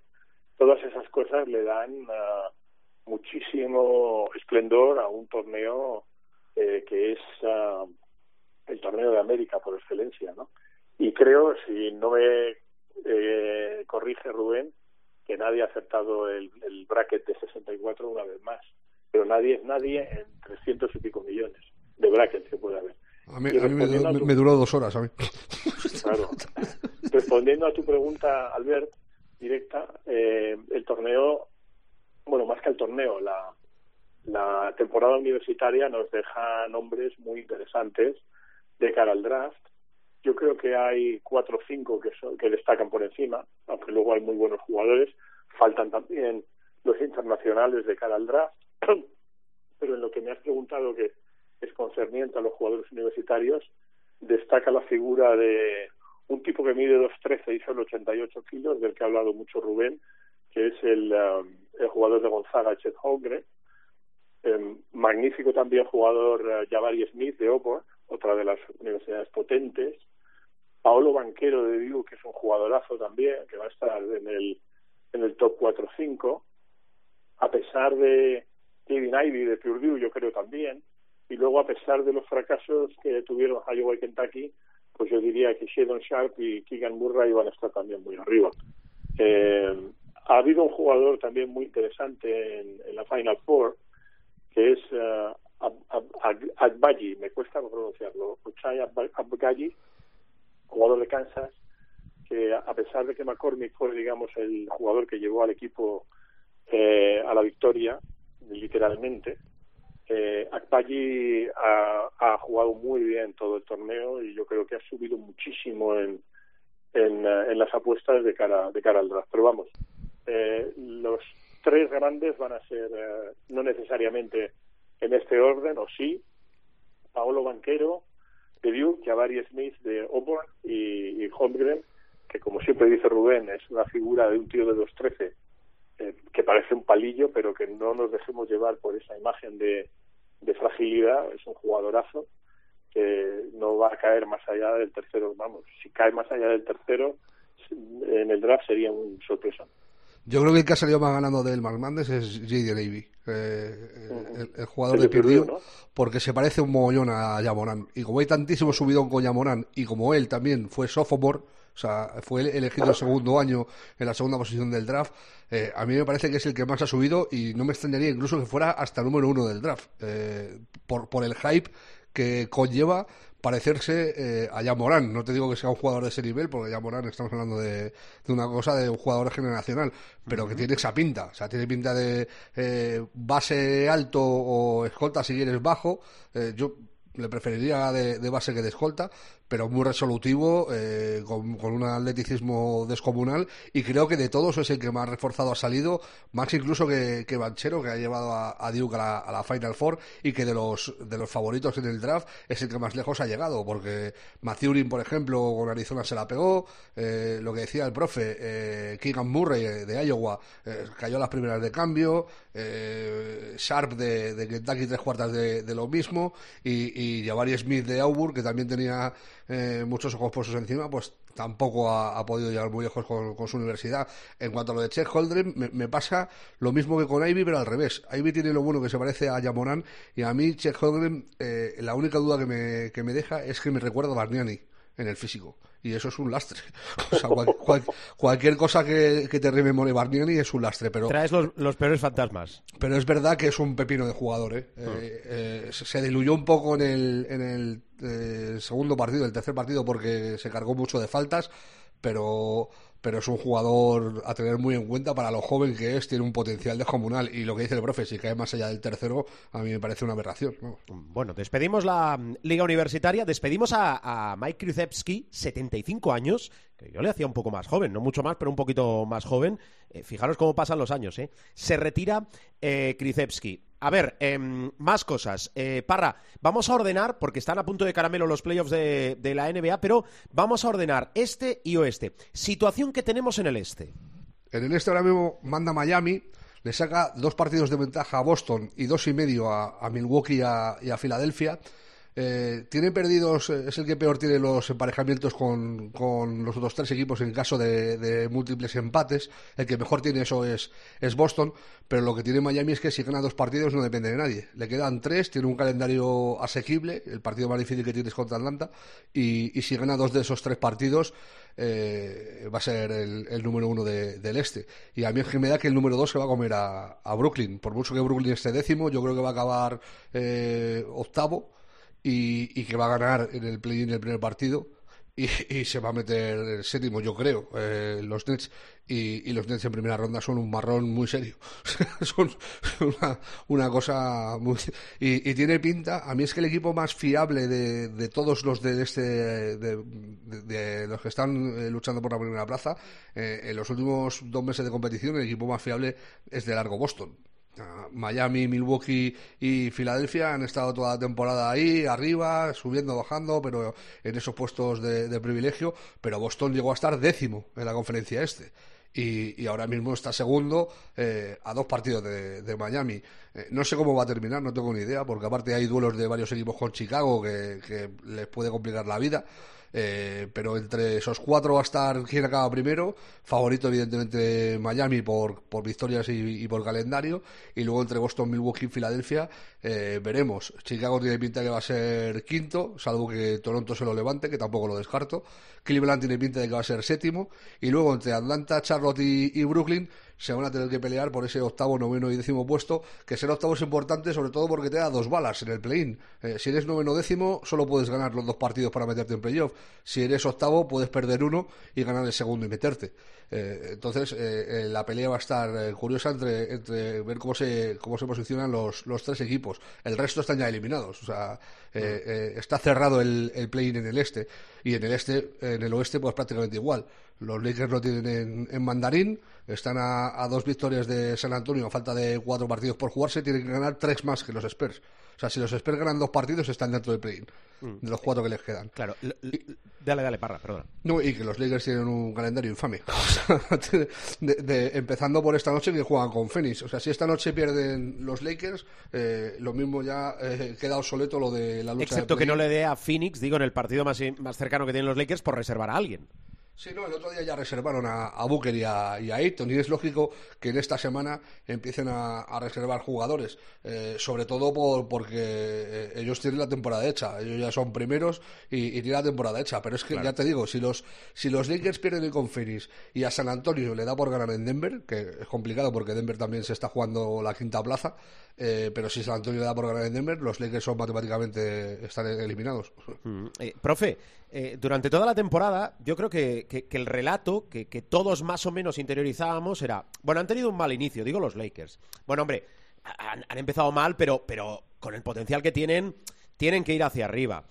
D: todas esas cosas le dan uh, muchísimo esplendor a un torneo que es uh, el torneo de América por excelencia, ¿no? Y creo, si no me corrige Rubén, que nadie ha acertado el, el bracket de 64 una vez más, pero nadie es nadie en 300 y pico millones de brackets que puede haber.
E: A mí, a mí me, du tu... me, duró dos horas, a mí.
D: Claro. Respondiendo a tu pregunta, Albert, directa, eh, el torneo bueno, más que el torneo, la, la temporada universitaria nos deja nombres muy interesantes de cara al draft. Yo creo que hay cuatro o cinco que, son, que destacan por encima, aunque luego hay muy buenos jugadores. Faltan también los internacionales de cara al draft. Pero en lo que me has preguntado, que es concerniente a los jugadores universitarios, destaca la figura de un tipo que mide 2'13 y solo 88 kilos, del que ha hablado mucho Rubén, que es el, um, jugador de Gonzaga, Chet Holmgren. Eh, magnífico también jugador uh, Smith de Auburn, otra de las universidades potentes. Paolo Banquero de Duke, que es un jugadorazo también, que va a estar en el, en el top 4-5. A pesar de Kevin Ivy de Purdue, yo creo también. Y luego, a pesar de los fracasos que tuvieron Iowa y Kentucky, pues yo diría que Shadon Sharp y Keegan Murray van a estar también muy arriba. Eh, ha habido un jugador también muy interesante en, la Final Four, que es uh, Agbayi, me cuesta pronunciarlo, Ochai Agbayi, jugador de Kansas, que a pesar de que McCormick fue, digamos, el jugador que llevó al equipo eh, a la victoria, literalmente, eh, ha, jugado muy bien todo el torneo y yo creo que ha subido muchísimo en, en, eh, en las apuestas de cara, de cara al draft. Pero vamos, eh, los tres grandes van a ser eh, no necesariamente en este orden, o sí, Paolo Banquero de Duke, Jabari Smith de Auburn y, y Holmgren, que como siempre dice Rubén, es una figura de un tío de 2'13 eh, que parece un palillo, pero que no nos dejemos llevar por esa imagen de, de fragilidad. Es un jugadorazo que no va a caer más allá del tercero. Vamos, si cae más allá del tercero, en el draft sería un sorpresa.
E: Yo creo que el que ha salido más ganando del Marmandes es J.D. Levy, eh, el, el, jugador de Purdue, ¿no? porque se parece un mogollón a Yamoran. Y como hay tantísimo subidón con Yamoran, y como él también fue sophomore, o sea, fue elegido el segundo año en la segunda posición del draft. Eh, a mí me parece que es el que más ha subido y no me extrañaría incluso que fuera hasta el número uno del draft, eh, por, por el hype que conlleva parecerse eh, a Yamorán. No te digo que sea un jugador de ese nivel, porque Yamorán estamos hablando de, de, una cosa de un jugador generacional, pero que tiene esa pinta. O sea, tiene pinta de eh, base alto o escolta si quieres bajo. Eh, yo le preferiría de, de, base que de escolta, pero muy resolutivo, eh, con, un atleticismo descomunal, y creo que de todos es el que más reforzado ha salido, más incluso que, que Banchero, que ha llevado a, a Duke a la, a la, Final Four, y que de los, de los favoritos en el draft es el que más lejos ha llegado, porque Mathurin, por ejemplo, con Arizona se la pegó, eh, lo que decía el profe, eh, Keegan Murray de Iowa eh, cayó a las primeras de cambio, eh, Sharp de, de, Kentucky tres cuartas de, de lo mismo, y, y Jabari Smith de Auburn, que también tenía eh, muchos ojos puestos encima, pues tampoco ha, podido llegar muy lejos con, con, su universidad. En cuanto a lo de Chet Holdren, me, me, pasa lo mismo que con Ivy, pero al revés. Ivy tiene lo bueno que se parece a Yamoran, y a mí Chet Holdren, eh, la única duda que me, que me deja es que me recuerda a Barniani en el físico. Y eso es un lastre. O sea, cual, cual, cualquier cosa que, que te rememore Barniani es un lastre. Pero,
A: Traes los, los, peores fantasmas.
E: Pero es verdad que es un pepino de jugador. ¿eh? Uh -huh. eh, se diluyó un poco en el, en el eh, segundo partido, el tercer partido, porque se cargó mucho de faltas. Pero pero es un jugador a tener muy en cuenta para lo joven que es, tiene un potencial descomunal y lo que dice el profe, si cae más allá del tercero, a mí me parece una aberración. ¿no?
A: Bueno, despedimos la Liga Universitaria, despedimos a, a Mike Krzyzewski, 75 años, que yo le hacía un poco más joven, no mucho más, pero un poquito más joven. Eh, fijaros cómo pasan los años, ¿eh? Se retira eh, Krzyzewski. A ver, eh, más cosas. Eh, Parra, vamos a ordenar, porque están a punto de caramelo los playoffs de, de, la NBA, pero vamos a ordenar este y oeste. Situación que tenemos en el este.
E: En el este ahora mismo manda Miami, le saca dos partidos de ventaja a Boston y dos y medio a, Milwaukee y a Filadelfia. Eh, tiene perdidos, es el que peor tiene los emparejamientos con, con los otros tres equipos en caso de, múltiples empates. El que mejor tiene eso es, es, Boston, pero lo que tiene Miami es que si gana dos partidos no depende de nadie. Le quedan tres, tiene un calendario asequible, el partido más difícil que tiene es contra Atlanta, y, y si gana dos de esos tres partidos eh, va a ser el, número uno de, del este. Y a mí me da que el número dos se va a comer a, a Brooklyn. Por mucho que Brooklyn esté décimo, yo creo que va a acabar eh, octavo y, y, que va a ganar en el play-in el primer partido y, se va a meter el séptimo, yo creo, eh, los Nets y, los Nets en primera ronda son un marrón muy serio. son una, una cosa muy... Y, tiene pinta, a mí es que el equipo más fiable de, de todos los de este, de, de, de, los que están eh, luchando por la primera plaza, eh, en los últimos dos meses de competición, el equipo más fiable es de largo Boston. Miami, Milwaukee y Filadelfia han estado toda la temporada ahí, arriba, subiendo, bajando, pero en esos puestos de, privilegio. Pero Boston llegó a estar décimo en la conferencia este. Y, y ahora mismo está segundo eh, a dos partidos de, de Miami. Eh, no sé cómo va a terminar, no tengo ni idea, porque aparte hay duelos de varios equipos con Chicago que, que les puede complicar la vida. Eh, pero entre esos cuatro va a estar quien acaba primero, favorito evidentemente Miami por, por victorias y, por calendario, y luego entre Boston, Milwaukee y Filadelfia eh, veremos. Chicago tiene pinta que va a ser quinto, salvo que Toronto se lo levante, que tampoco lo descarto. Cleveland tiene pinta de que va a ser séptimo, y luego entre Atlanta, Charlotte y Brooklyn, se van a tener que pelear por ese octavo, noveno y décimo puesto, que ser octavo es importante sobre todo porque te da dos balas en el play-in. Eh, si eres noveno décimo, solo puedes ganar los dos partidos para meterte en playoff. Si eres octavo, puedes perder uno y ganar el segundo y meterte. Eh, entonces, eh, la pelea va a estar curiosa entre, entre ver cómo se, cómo se posicionan los, los tres equipos. El resto están ya eliminados. O sea, está cerrado el, el play-in en el este. Y en el este, en el oeste, pues prácticamente igual. Los Lakers lo tienen en, mandarín, están a, dos victorias de San Antonio a falta de cuatro partidos por jugarse, tienen que ganar tres más que los Spurs. O sea, si los Spurs ganan dos partidos, están dentro del play-in, mm. de los cuatro que les quedan.
A: Claro, dale, dale, parra, perdón.
E: No, y que los Lakers tienen un calendario infame. empezando por esta noche que juegan con Phoenix. O sea, si esta noche pierden los Lakers, eh, lo mismo ya eh, queda obsoleto lo de la lucha.
A: Excepto que no le dé a Phoenix, digo, en el partido más, más cercano que tienen los Lakers, por reservar a alguien.
E: Sí, no, el otro día ya reservaron a, Booker y a, y Ayton y es lógico que en esta semana empiecen a, reservar jugadores, eh, sobre todo por, porque eh, ellos tienen la temporada hecha, ellos ya son primeros y, tienen la temporada hecha, pero es que ya te digo, si los, si los Lakers pierden con Phoenix y a San Antonio le da por ganar en Denver, que es complicado porque Denver también se está jugando la quinta plaza, eh, pero si San Antonio le da por ganar en Denver, los Lakers son matemáticamente eliminados.
A: Mm, profe, eh, durante toda la temporada, yo creo que, el relato que, todos más o menos interiorizábamos era, bueno, han tenido un mal inicio, digo los Lakers. Bueno, hombre, han, empezado mal, pero, pero con el potencial que tienen, tienen que ir hacia arriba.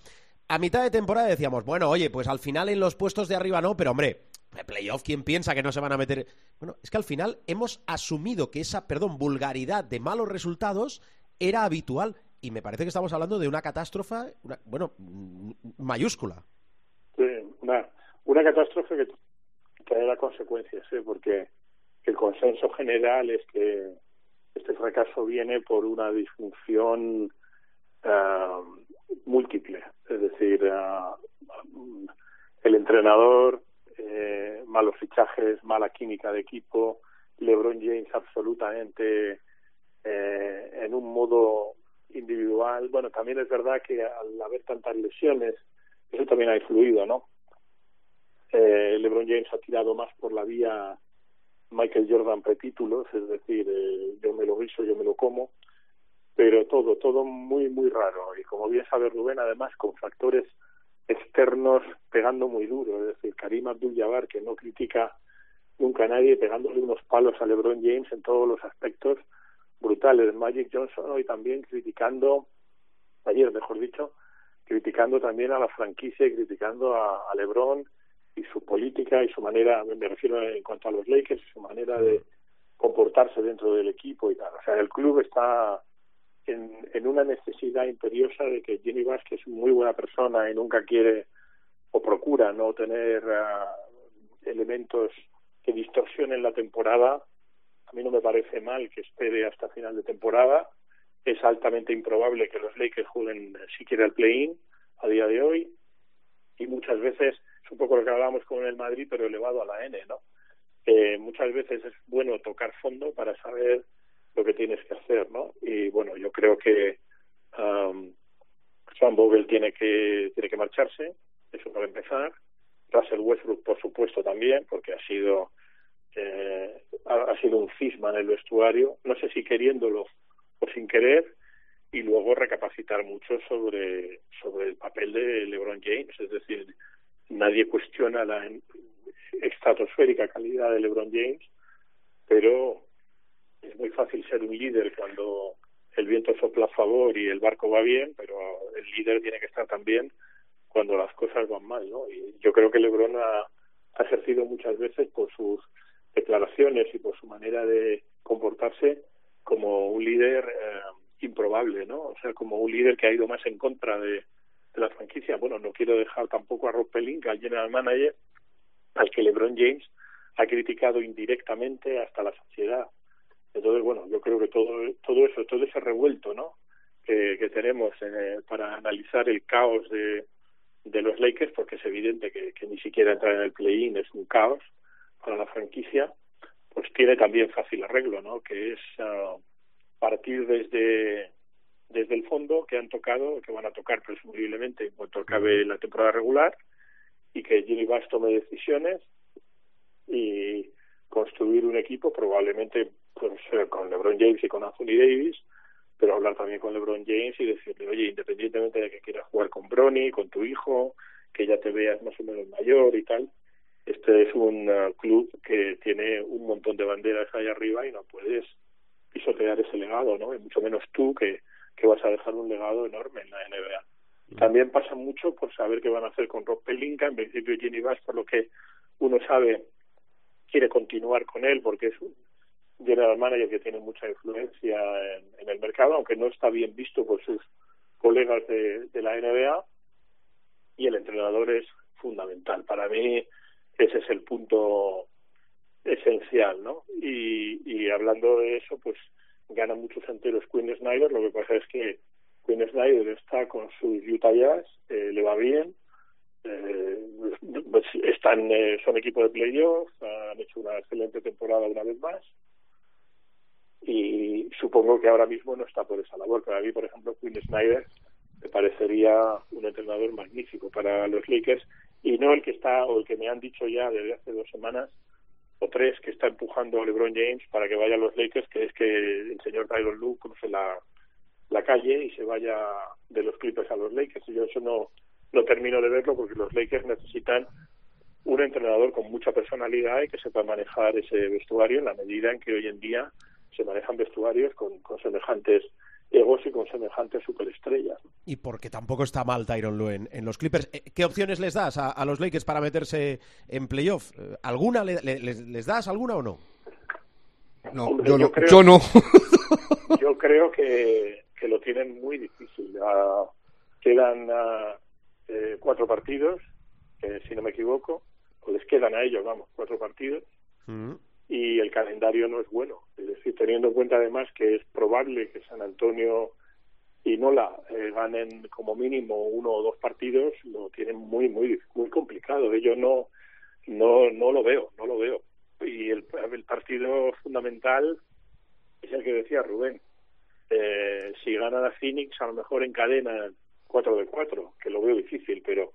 A: A mitad de temporada decíamos, bueno, oye, pues al final en los puestos de arriba no, pero hombre, playoff, ¿quién piensa que no se van a meter? Bueno, es que al final hemos asumido que esa, perdón, vulgaridad de malos resultados era habitual y me parece que estamos hablando de una catástrofe, bueno, mayúscula
D: una, una catástrofe que traerá consecuencias, ¿eh? porque el consenso general es que este fracaso viene por una disfunción uh, múltiple, es decir, uh, el entrenador, eh, malos fichajes, mala química de equipo, LeBron James absolutamente eh, en un modo individual. Bueno, también es verdad que al haber tantas lesiones, eso también ha influido, ¿no? Eh, LeBron James ha tirado más por la vía Michael Jordan pretítulos, es decir, eh, yo me lo guiso, yo me lo como, pero todo, todo muy, muy raro. Y como bien sabe Rubén, además con factores externos pegando muy duro, es decir, Karim Abdul-Jabbar, que no critica nunca a nadie, pegándole unos palos a LeBron James en todos los aspectos brutales. Magic Johnson hoy también criticando, ayer mejor dicho, criticando también a la franquicia y criticando a, a LeBron y su política y su manera, me refiero en cuanto a los Lakers, su manera de comportarse dentro del equipo y tal. O sea, el club está en, en una necesidad imperiosa de que Jenny Vázquez es muy buena persona y nunca quiere o procura no tener ah, elementos que distorsionen la temporada. A mí no me parece mal que espere hasta final de temporada. Es altamente improbable que los Lakers jueguen siquiera el play-in a día de hoy y muchas veces es un poco lo que hablábamos con el Madrid, pero elevado a la N, ¿no? Eh, muchas veces es bueno tocar fondo para saber lo que tienes que hacer, ¿no? Y bueno, yo creo que um, Vogel tiene que tiene que marcharse, eso para empezar. Russell Westbrook, por supuesto, también, porque ha sido eh, ha, sido un cisma en el vestuario, no sé si queriéndolo o sin querer, y luego recapacitar mucho sobre sobre el papel de LeBron James, es decir, nadie cuestiona la estratosférica calidad de LeBron James, pero es muy fácil ser un líder cuando el viento sopla a favor y el barco va bien, pero el líder tiene que estar también cuando las cosas van mal, ¿no? Y yo creo que LeBron ha, ejercido muchas veces por sus declaraciones y por su manera de comportarse como un líder eh, improbable, ¿no? O sea, como un líder que ha ido más en contra de, la franquicia. Bueno, no quiero dejar tampoco a Rob Pelinka, el general manager, al que LeBron James ha criticado indirectamente hasta la sociedad. Entonces, bueno, yo creo que todo, todo eso, todo ese revuelto, ¿no? Que, que tenemos eh, para analizar el caos de, de los Lakers, porque es evidente que, que ni siquiera entrar en el play-in es un caos para la franquicia, pues tiene también fácil arreglo, ¿no? Que es uh, partir desde desde el fondo que han tocado, que van a tocar presumiblemente en cuanto acabe la temporada regular y que Jimmy Bass tome decisiones y construir un equipo, probablemente eh, con LeBron James y con Anthony Davis, pero hablar también con LeBron James y decirle, oye, independientemente de que quieras jugar con Bronny, con tu hijo, que ya te veas más o menos mayor y tal, este es un uh, club que tiene un montón de banderas ahí arriba y no puedes pisotear ese legado, ¿no? Y mucho menos tú que, que vas a dejar un legado enorme en la NBA. Y también pasa mucho por saber qué van a hacer con Rob Pelinka, en principio Jenny Bass, por lo que uno sabe, quiere continuar con él porque es un general manager que tiene mucha influencia en, en el mercado, aunque no está bien visto por sus colegas de, de la NBA, y el entrenador es fundamental. Para mí, ese es el punto esencial, ¿no? Y, hablando de eso, pues gana muchos enteros Quinn Snyder, lo que pasa es que Quinn Snyder está con sus Utah Jazz, eh, le va bien, eh, pues están eh, son equipo de playoff, han hecho una excelente temporada una vez más y supongo que ahora mismo no está por esa labor. Para mí, por ejemplo, Quinn Snyder me parecería un entrenador magnífico para los Lakers y no el que está o el que me han dicho ya desde hace dos semanas o tres que está empujando a LeBron James para que vaya a los Lakers, que es que el señor Tyron Lue cruce la, la calle y se vaya de los Clippers a los Lakers. Y yo eso no, no termino de verlo porque los Lakers necesitan un entrenador con mucha personalidad y que sepa manejar ese vestuario en la medida en que hoy en día se manejan vestuarios con, con semejantes egos y con semejantes superestrellas.
A: Y porque tampoco está mal Tyron Lue en, en los Clippers. Eh, ¿Qué opciones les das a, a, los Lakers para meterse en playoff? Eh, ¿Alguna le, le, les, das alguna o no?
E: No, Hombre, yo, no, yo, creo, yo no.
D: yo creo que, que, lo tienen muy difícil. Uh, quedan uh, eh, cuatro partidos, eh, si no me equivoco, o les quedan a ellos, vamos, cuatro partidos. Mm y el calendario no es bueno. Es decir, teniendo en cuenta además que es probable que San Antonio y Nola eh, ganen como mínimo uno o dos partidos, lo tienen muy, muy, muy complicado. Yo no, no, no lo veo, no lo veo. Y el, partido fundamental es el que decía Rubén. Eh, si ganan a Phoenix, a lo mejor encadenan 4 de 4, que lo veo difícil, pero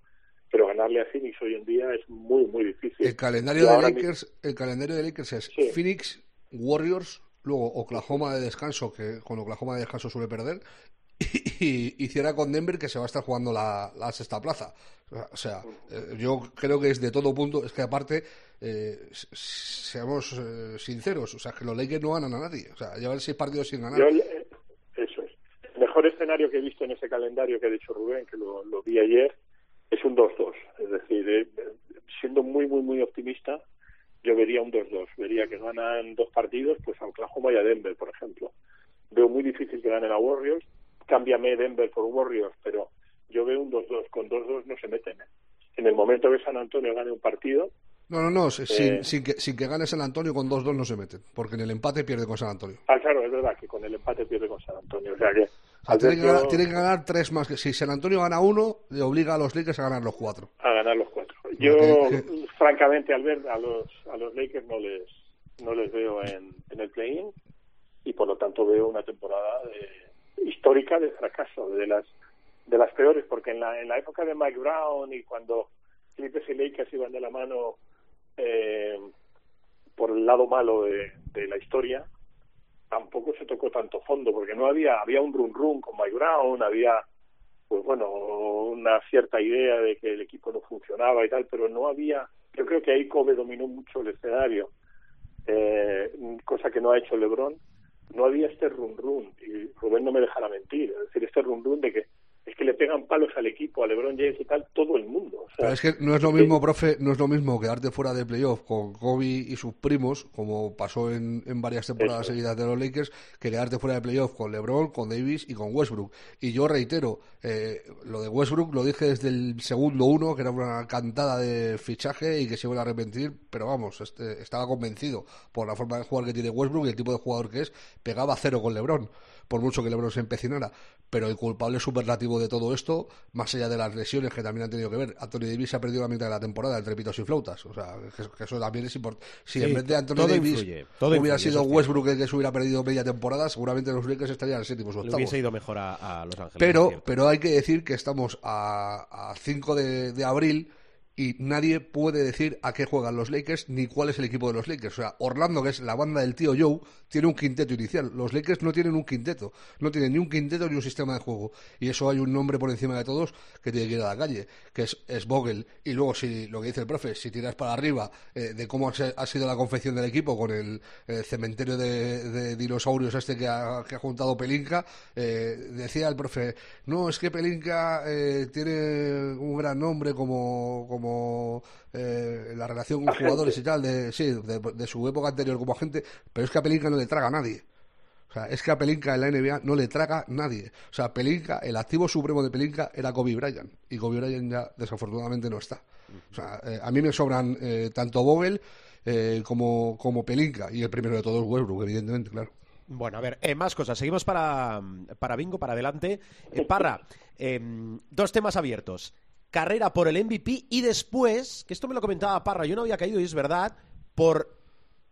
D: pero ganarle a Phoenix hoy en día es muy muy difícil.
E: El calendario de Lakers, el calendario de Lakers es sí. Phoenix, Warriors, luego Oklahoma de descanso, que con Oklahoma de descanso suele perder, y, y, cierra con Denver que se va a estar jugando la, la sexta plaza. O sea, eh, yo creo que es de todo punto, es que aparte, eh, seamos eh, sinceros, o sea, que los Lakers no ganan a nadie. O sea, llevan seis partidos sin ganar.
D: Yo, eso es. El mejor escenario que he visto en ese calendario que ha dicho Rubén, que lo, lo vi ayer, es un 2-2. Es decir, eh, siendo muy, muy, muy optimista, yo vería un 2-2. Vería que ganan dos partidos, pues a Oklahoma y a Denver, por ejemplo. Veo muy difícil que ganen a Warriors. Cámbiame Denver por Warriors, pero yo veo un 2-2. Con 2-2 no se meten. ¿eh? En el momento que San Antonio gane un partido.
E: No, no, no. Eh, sin, sin, que, sin que gane San Antonio con 2-2 no se meten. Porque en el empate pierde con San Antonio.
D: Ah, claro, es verdad que con el empate pierde con San Antonio. O sea que
E: tiene, que ganar, tiene, que ganar, tres más. que Si San Antonio gana uno, le obliga a los Lakers a ganar los cuatro.
D: A ganar los cuatro. Yo, okay. francamente, al ver a los, a los Lakers no les, no les veo en, en el play-in y por lo tanto veo una temporada de, histórica de fracaso, de las de las peores, porque en la, en la época de Mike Brown y cuando Clippers y Lakers iban de la mano eh, por el lado malo de, de la historia, tampoco se tocó tanto fondo, porque no había, había un run run con Mike Brown, había, pues bueno, una cierta idea de que el equipo no funcionaba y tal, pero no había, yo creo que ahí Kobe dominó mucho el escenario, eh, cosa que no ha hecho LeBron, no había este run run, y Rubén no me dejará mentir, es decir, este run run de que es que le pegan palos al equipo, a LeBron James y tal, todo el mundo. O sea,
E: Pero es que no es lo mismo, profe, no es lo mismo quedarte fuera de playoff con Kobe y sus primos, como pasó en, en varias temporadas Eso. seguidas de los Lakers, que quedarte fuera de playoff con LeBron, con Davis y con Westbrook. Y yo reitero, eh, lo de Westbrook lo dije desde el segundo uno, que era una cantada de fichaje y que se iba a arrepentir, pero vamos, este, estaba convencido por la forma de jugar que tiene Westbrook y el tipo de jugador que es, pegaba cero con LeBron por mucho que LeBron se empecinara. Pero el culpable superlativo de todo esto, más allá de las lesiones que también han tenido que ver, Anthony Davis se ha perdido la mitad de la temporada entre pitos y flautas. O sea, que, eso también es importante. Si sí, en vez de Anthony Davis
A: influye, hubiera
E: influye, sido Westbrook el que se hubiera perdido media temporada, seguramente los Lakers estarían en séptimos o octavos.
A: hubiese ido mejor a, a Los Ángeles.
E: Pero, pero hay que decir que estamos a, a 5 de, de abril y nadie puede decir a qué juegan los Lakers ni cuál es el equipo de los Lakers. O sea, Orlando, que es la banda del tío Joe, tiene un quinteto inicial. Los Lakers no tienen un quinteto, no tienen ni un quinteto ni un sistema de juego. Y eso hay un nombre por encima de todos que tiene que ir a la calle, que es, es Vogel. Y luego, si lo que dice el profe, si tiras para arriba eh, de cómo ha, sido la confección del equipo con el, cementerio de, dinosaurios este que ha, juntado Pelinka, eh, decía el profe, no, es que Pelinka eh, tiene un gran nombre como, como eh, la relación con jugadores y tal, de, sí, de, su época anterior como agente, pero es que a Pelinka no le traga a nadie. O sea, es que a Pelinka en la NBA no le traga nadie. O sea, Pelinka, el activo supremo de Pelinka era Kobe Bryant. Y Kobe Bryant ya desafortunadamente no está. O sea, eh, a mí me sobran eh, tanto Vogel como, como Pelinka. Y el primero de todos Westbrook, evidentemente, claro.
A: Bueno, a ver, más cosas. Seguimos para, para Bingo, para adelante. Parra, em, dos temas abiertos carrera por el MVP y después, que esto me lo comentaba Parra, yo no había caído y es verdad, por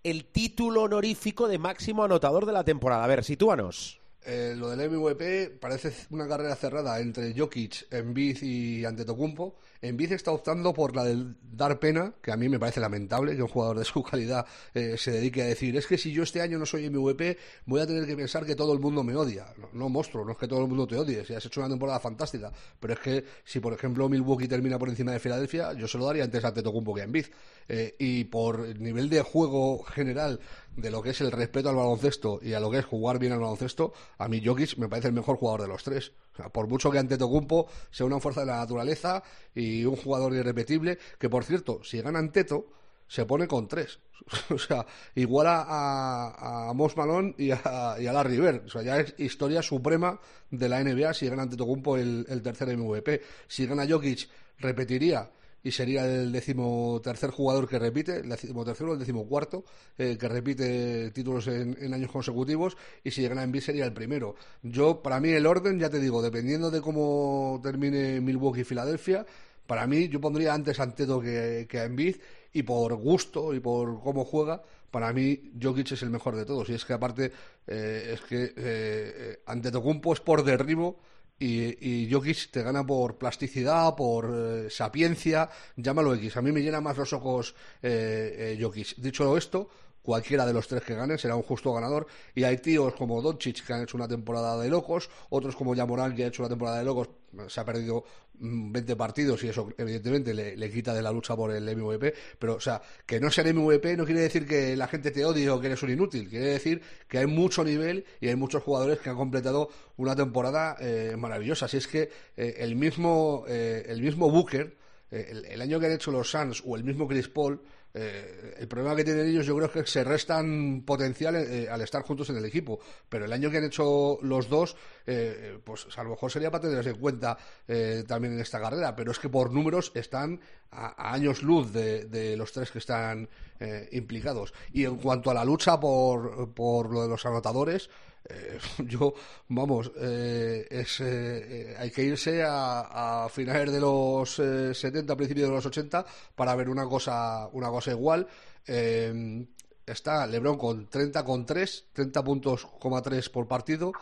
A: el título honorífico de máximo anotador de la temporada. A ver, sitúanos.
E: Eh, lo del MVP parece una carrera cerrada entre Jokic, Embiid y Antetokounmpo. Embiid está optando por la de dar pena, que a mí me parece lamentable que un jugador de su calidad eh, se dedique a decir es que si yo este año no soy MVP voy a tener que pensar que todo el mundo me odia. No, monstruo, no es que todo el mundo te odie, si has hecho una temporada fantástica, pero es que si por ejemplo Milwaukee termina por encima de Filadelfia, yo se lo daría antes a Antetokounmpo que a Embiid. Eh, y por nivel de juego general de lo que es el respeto al baloncesto y a lo que es jugar bien al baloncesto, a mí Jokic me parece el mejor jugador de los tres. Por mucho que Antetokounmpo sea una fuerza de la naturaleza y un jugador irrepetible, que por cierto, si gana Anteto, se pone con tres. o sea, igual a, a, Moss Malone y a, y a Larry Bird. O sea, ya es historia suprema de la NBA si gana Antetokounmpo el, el tercer MVP. Si gana Jokic, repetiría y sería el decimotercer jugador que repite, el decimotercero o el decimocuarto, eh, que repite títulos en, años consecutivos y si llega a Embiid sería el primero. Yo, para mí el orden, ya te digo, dependiendo de cómo termine Milwaukee y Filadelfia, para mí yo pondría antes Anteto que, que a Embiid y por gusto y por cómo juega, para mí Jokic es el mejor de todos. Y es que aparte, eh, es que eh, Antetokounmpo es por derribo y, y Jokic te gana por plasticidad, por eh, sapiencia, llámalo X. A mí me llena más los ojos eh, eh. Dicho esto, cualquiera de los tres que gane será un justo ganador. Y hay tíos como Doncic que han hecho una temporada de locos, otros como Yamoran que ha hecho una temporada de locos, se ha perdido 20 mm, partidos y eso evidentemente le, quita de la lucha por el MVP. Pero, o sea, que no sea el MVP no quiere decir que la gente te odie o que eres un inútil. Quiere decir que hay mucho nivel y hay muchos jugadores que han completado una temporada eh, maravillosa. Si es que eh, el mismo eh, el mismo Booker, el, el, año que han hecho los Suns o el mismo Chris Paul eh, el problema que tienen ellos yo creo que se restan potencial eh, al estar juntos en el equipo, pero el año que han hecho los dos, eh, pues a lo mejor sería para tenerse en cuenta también en esta carrera, pero es que por números están a, años luz de, los tres que están implicados. Y en cuanto a la lucha por, por lo de los anotadores, eh, yo, vamos, eh, es, eh, hay que irse a, finales de los 70, principios de los 80, para ver una cosa, una cosa igual. está Lebron con 30 con 3, 30 puntos, 3 por partido,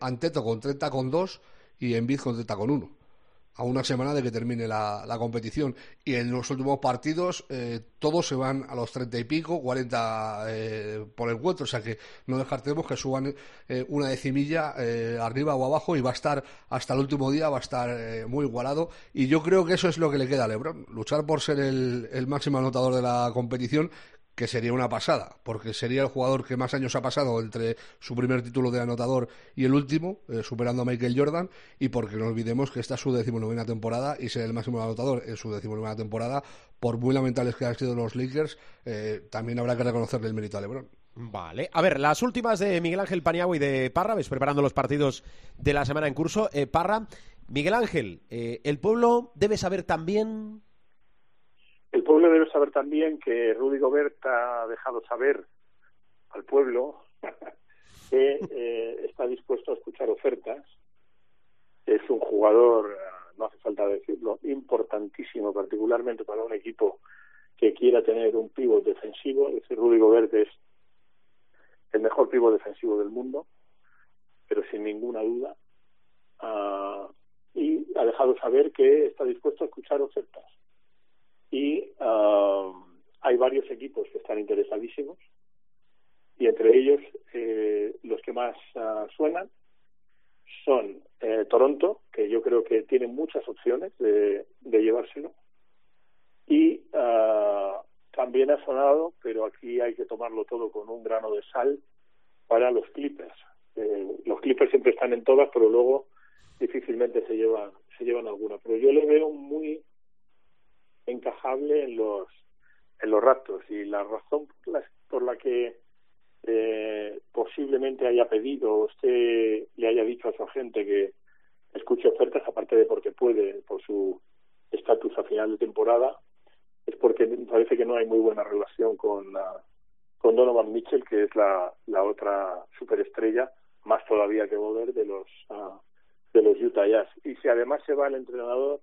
E: Anteto con 30 con 2 y Envid con 30 con 1 a una semana de que termine la, competición. Y en los últimos partidos eh, todos se van a los treinta y pico, cuarenta eh, por el encuentro. O sea que no descartemos que suban eh, una decimilla arriba o abajo y va a estar hasta el último día, va a estar muy igualado. Y yo creo que eso es lo que le queda a Lebron, luchar por ser el, el máximo anotador de la competición, que sería una pasada, porque sería el jugador que más años ha pasado entre su primer título de anotador y el último, eh, superando a Michael Jordan, y porque no olvidemos que esta es su decimonovena temporada y ser el máximo anotador en su decimonovena temporada, por muy lamentables que hayan sido los Lakers, eh, también habrá que reconocerle el mérito a LeBron.
A: Vale. A ver, las últimas de Miguel Ángel Paniagua y de Parra, ves preparando los partidos de la semana en curso. Eh, Parra, Miguel Ángel, el pueblo debe saber también
D: el pueblo debe saber también que Rudy Gobert ha dejado saber al pueblo que eh, está dispuesto a escuchar ofertas. Es un jugador, no hace falta decirlo, importantísimo, particularmente para un equipo que quiera tener un pívot defensivo. Es decir, Rudy Gobert es el mejor pívot defensivo del mundo, pero sin ninguna duda. Ah, y ha dejado saber que está dispuesto a escuchar ofertas y ah, hay varios equipos que están interesadísimos y entre ellos eh, los que más ah, suenan son eh, Toronto, que yo creo que tiene muchas opciones de, de llevárselo, y ah, también ha sonado, pero aquí hay que tomarlo todo con un grano de sal para los Clippers. Eh, los Clippers siempre están en todas, pero luego difícilmente se llevan se llevan alguna. Pero yo le veo muy encajable en los en los Raptors y la razón por la, por la que eh, posiblemente haya pedido o usted le haya dicho a su agente que escuche ofertas, aparte de porque puede, por su estatus a final de temporada, es porque parece que no hay muy buena relación con, la, con Donovan Mitchell, que es la, la otra superestrella, más todavía que Boder de los uh, de los Utah Jazz. Y si además se va el entrenador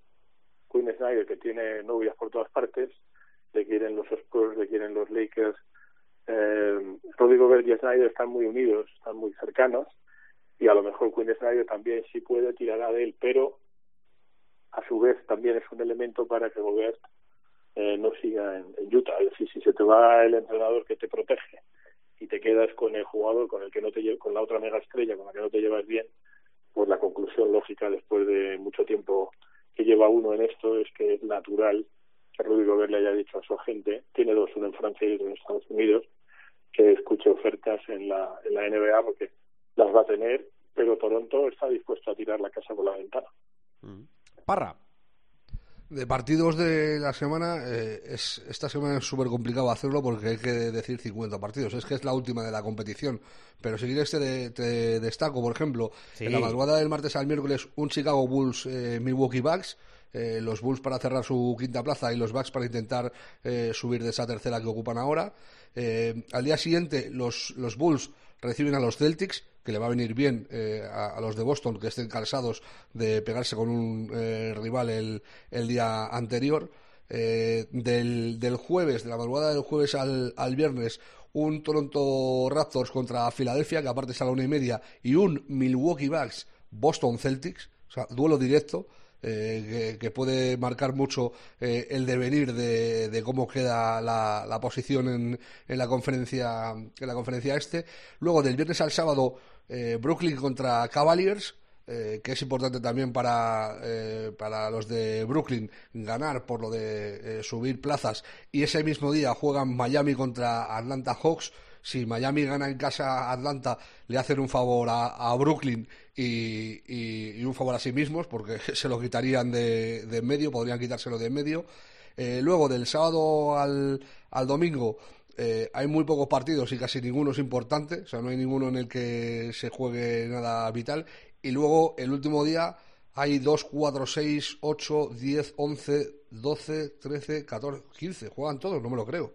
D: Quinn Snyder, que tiene novias por todas partes, le quieren los Spurs, le quieren los Lakers, eh, Rodrigo Gobert y Snyder están muy unidos, están muy cercanos, y a lo mejor Quinn Snyder también si puede tirará de él, pero a su vez también es un elemento para que Gobert eh, no siga en, en, Utah. Es decir, si se te va el entrenador que te protege y te quedas con el jugador con el que no te con la otra mega estrella con la que no te llevas bien, pues la conclusión lógica después de mucho tiempo que lleva uno en esto es que es natural que Rudy Gobert haya dicho a su agente, tiene dos, uno en Francia y otro en Estados Unidos, que escuche ofertas en la, en la NBA porque las va a tener, pero Toronto está dispuesto a tirar la casa por la ventana.
A: Mm. Parra.
E: De partidos de la semana, eh, es, esta semana es súper complicado hacerlo porque hay que decir 50 partidos. Es que es la última de la competición. Pero si quieres te, te destaco, por ejemplo, sí. en la madrugada del martes al miércoles, un Chicago Bulls eh, Milwaukee Bucks. Eh, los Bulls para cerrar su quinta plaza y los Bucks para intentar eh, subir de esa tercera que ocupan ahora. Eh, al día siguiente, los, los Bulls reciben a los Celtics, que le va a venir bien eh, a, los de Boston, que estén cansados de pegarse con un eh, rival el, el, día anterior. Eh, del, del, jueves, de la madrugada del jueves al, al, viernes, un Toronto Raptors contra Filadelfia, que aparte es a la una y media, y un Milwaukee Bucks Boston Celtics, o sea, duelo directo. Que, que, puede marcar mucho eh, el devenir de, de cómo queda la, la posición en, en, la conferencia en la conferencia este. Luego del viernes al sábado eh, Brooklyn contra Cavaliers. Eh, que es importante también para, eh, para los de Brooklyn ganar por lo de subir plazas y ese mismo día juegan Miami contra Atlanta Hawks si Miami gana en casa a Atlanta, le hacen un favor a, Brooklyn y, y, un favor a sí mismos, porque se lo quitarían de, de en medio, podrían quitárselo de en medio. Luego, del sábado al, al domingo, eh, hay muy pocos partidos y casi ninguno es importante, o sea, no hay ninguno en el que se juegue nada vital. Y luego, el último día, hay 2, 4, 6, 8, 10, 11, 12, 13, 14, 15. Juegan todos, no me lo creo.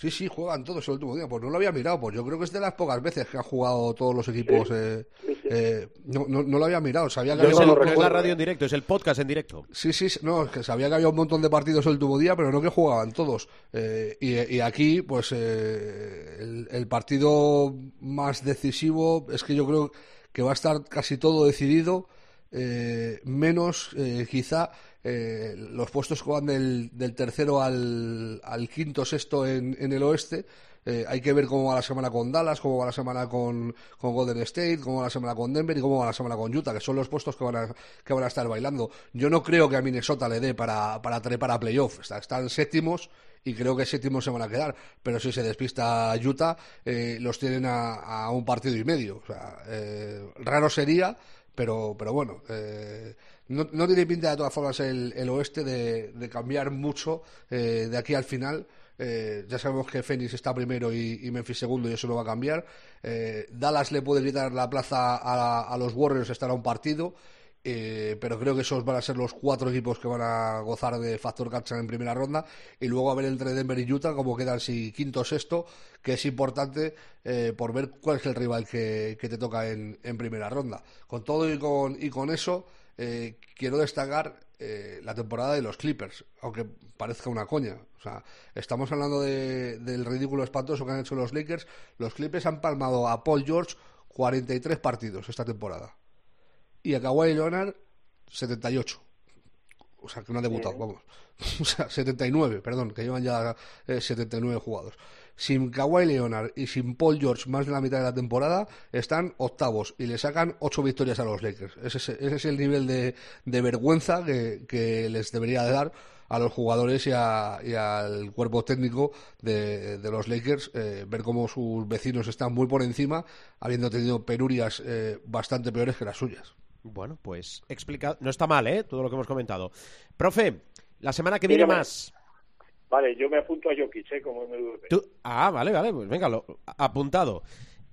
E: Sí, sí, juegan todos el último día. Pues no lo había mirado, pues yo creo que es de las pocas veces que han jugado todos los equipos.
D: Sí,
E: eh,
D: sí, sí.
E: Eh, no, no, no, lo había mirado, sabía que
A: no
E: había
A: es, el,
E: un...
A: no es la radio en directo, es el podcast en directo.
E: Sí, sí, no, es que sabía que había un montón de partidos el último día, pero no que jugaban todos. Eh, y, y, aquí, pues, eh, el, el partido más decisivo es que yo creo que va a estar casi todo decidido. Eh, menos eh, quizá eh, los puestos que van del, del tercero al, al, quinto, sexto en, en el oeste. Eh, hay que ver cómo va la semana con Dallas, cómo va la semana con, con, Golden State, cómo va la semana con Denver y cómo va la semana con Utah, que son los puestos que van a, que van a estar bailando. Yo no creo que a Minnesota le dé para, para trepar a playoff. Está, están séptimos y creo que séptimos se van a quedar. Pero si se despista Utah, eh, los tienen a, a, un partido y medio. O sea, eh, raro sería pero, pero bueno, eh, no, no, tiene pinta de todas formas el, el oeste de, de, cambiar mucho eh, de aquí al final. Eh, ya sabemos que Phoenix está primero y, y, Memphis segundo y eso no va a cambiar. Eh, Dallas le puede quitar la plaza a, a los Warriors, estará un partido. Eh, pero creo que esos van a ser los cuatro equipos que van a gozar de factor cancha en primera ronda. Y luego a ver entre Denver y Utah cómo quedan si quinto o sexto que es importante eh, por ver cuál es el rival que, te toca en, en, primera ronda. Con todo y con, y con eso eh, quiero destacar eh, la temporada de los Clippers aunque parezca una coña. O sea, estamos hablando de, del ridículo espantoso que han hecho los Lakers. Los Clippers han palmado a Paul George 43 partidos esta temporada y a Kawhi Leonard 78. o sea, que no ha debutado, vamos. O sea, 79, perdón, que llevan ya eh, 79 jugados. Sin Kawhi Leonard y sin Paul George más de la mitad de la temporada, están octavos y le sacan ocho victorias a los Lakers. Ese es, ese es el nivel de, de vergüenza que, que les debería de dar a los jugadores y, a- y al cuerpo técnico de, de los Lakers, eh, ver cómo sus vecinos están muy por encima, habiendo tenido penurias eh, bastante peores que las suyas.
A: Bueno, pues explica. No está mal, ¿eh? Todo lo que hemos comentado. Profe, la semana que viene más.
D: Vale, yo me apunto a Jokic, ¿eh? Como MVP.
A: Tú- Ah, vale, vale, pues venga, lo... apuntado.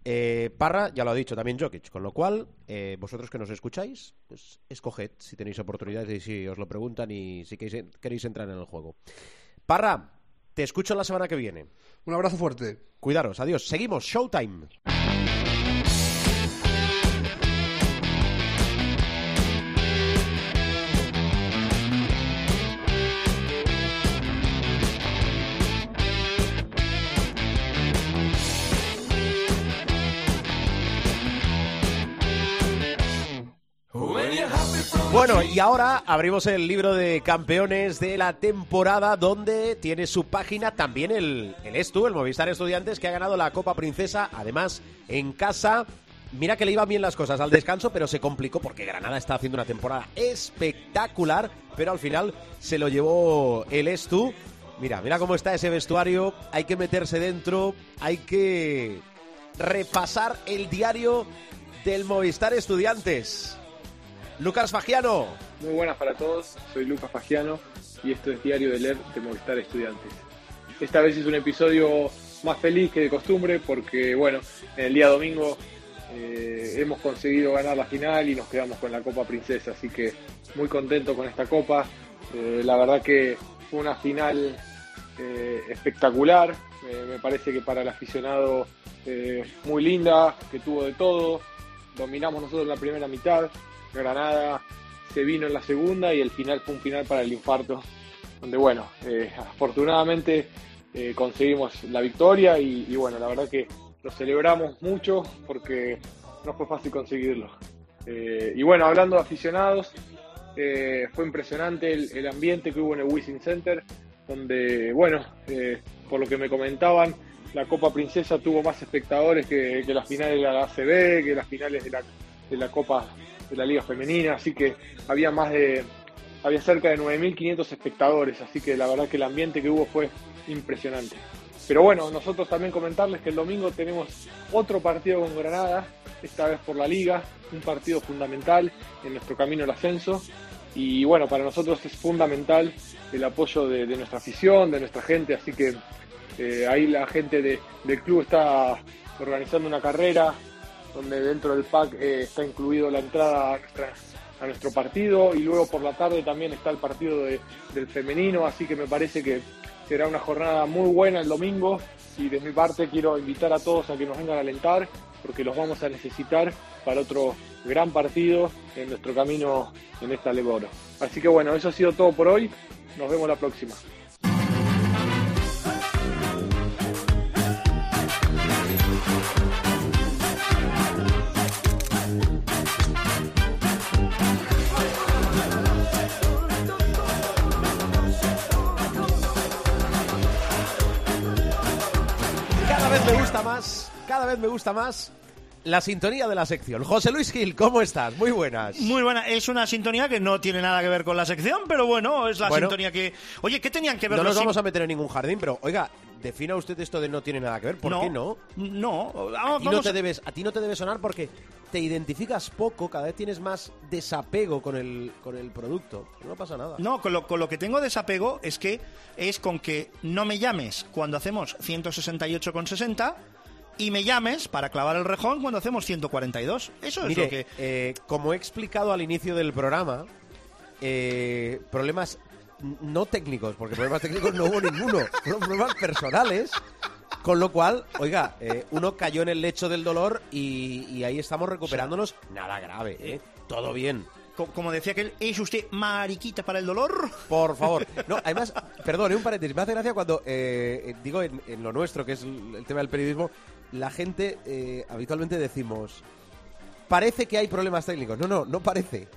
A: Eh, Parra ya lo ha dicho también Jokic, con lo cual, eh, vosotros que nos escucháis, pues escoged si tenéis oportunidades y si os lo preguntan y si queréis, queréis entrar en el juego. Parra, te escucho la semana que viene.
E: Un abrazo fuerte.
A: Cuidaros, adiós. Seguimos, Showtime. Bueno, y ahora abrimos el libro de campeones de la temporada, donde tiene su página también el, el Estu, el Movistar Estudiantes, que ha ganado la Copa Princesa, además en casa. Mira que le iban bien las cosas al descanso, pero se complicó porque Granada está haciendo una temporada espectacular, pero al final se lo llevó el Estu. Mira, mira cómo está ese vestuario, hay que meterse dentro, hay que repasar el diario del Movistar Estudiantes. Lucas Fagiano.
F: Muy buenas para todos, soy Lucas Fagiano y esto es Diario de Leer de Movistar Estudiantes. Esta vez es un episodio más feliz que de costumbre porque, bueno, en el día domingo eh, hemos conseguido ganar la final y nos quedamos con la Copa Princesa, así que muy contento con esta Copa. Eh, la verdad que fue una final eh, espectacular, me parece que para el aficionado muy linda, que tuvo de todo. Dominamos nosotros la primera mitad, Granada se vino en la segunda y el final fue un final para el infarto, donde bueno, eh, afortunadamente eh, conseguimos la victoria y, bueno, la verdad que lo celebramos mucho porque no fue fácil conseguirlo. Eh, y bueno, hablando de aficionados, fue impresionante el, ambiente que hubo en el Wizzing Center, donde bueno, por lo que me comentaban, la Copa Princesa tuvo más espectadores que, que las finales de la ACB, que las finales de la, de la Copa de la Liga Femenina, así que había más de había cerca de 9.500 espectadores, así que la verdad que el ambiente que hubo fue impresionante. Pero bueno, nosotros también comentarles que el domingo tenemos otro partido con Granada, esta vez por la Liga, un partido fundamental en nuestro camino al ascenso. Y bueno, para nosotros es fundamental el apoyo de, nuestra afición, de nuestra gente, así que eh, ahí la gente de, del club está organizando una carrera donde dentro del pack eh, está incluido la entrada a, a, nuestro partido y luego por la tarde también está el partido de, del femenino, así que me parece que será una jornada muy buena el domingo y de mi parte quiero invitar a todos a que nos vengan a alentar porque los vamos a necesitar para otro gran partido en nuestro camino en esta Leboro. Así que bueno, eso ha sido todo por hoy, nos vemos la próxima.
A: Más, cada vez me gusta más la sintonía de la sección. José Luis Gil, ¿cómo estás? Muy buenas.
G: Muy buena. Es una sintonía que no tiene nada que ver con la sección, pero bueno, es la
A: Bueno.
G: sintonía que... Oye, ¿qué tenían que ver
A: No
G: los
A: nos vamos a meter en ningún jardín, pero oiga, defina usted esto de no tiene nada que ver. ¿Por
G: no,
A: qué no?
G: No,
A: A
G: vamos,
A: ti no, te
G: a-
A: debes, a ti no te debe sonar porque te identificas poco, cada vez tienes más desapego con el, con el producto. No pasa nada.
G: No, con lo, con lo que tengo desapego es que es con que no me llames cuando hacemos 168,60 y me llames para clavar el rejón cuando hacemos 142. Eso es
A: Mire,
G: lo que...
A: eh, como he explicado al inicio del programa, eh, problemas no técnicos, porque problemas técnicos no hubo ninguno, fueron problemas personales. Con lo cual, oiga, eh, uno cayó en el lecho del dolor y, y ahí estamos recuperándonos. Nada grave, ¿eh? Todo bien.
G: co- Como decía que ¿es usted mariquita para el dolor?
A: Por favor. No, además, perdón, un paréntesis. Me hace gracia cuando, eh, eh, digo, en, en lo nuestro, que es el tema del periodismo, la gente eh, habitualmente decimos, parece que hay problemas técnicos. No, no, no parece.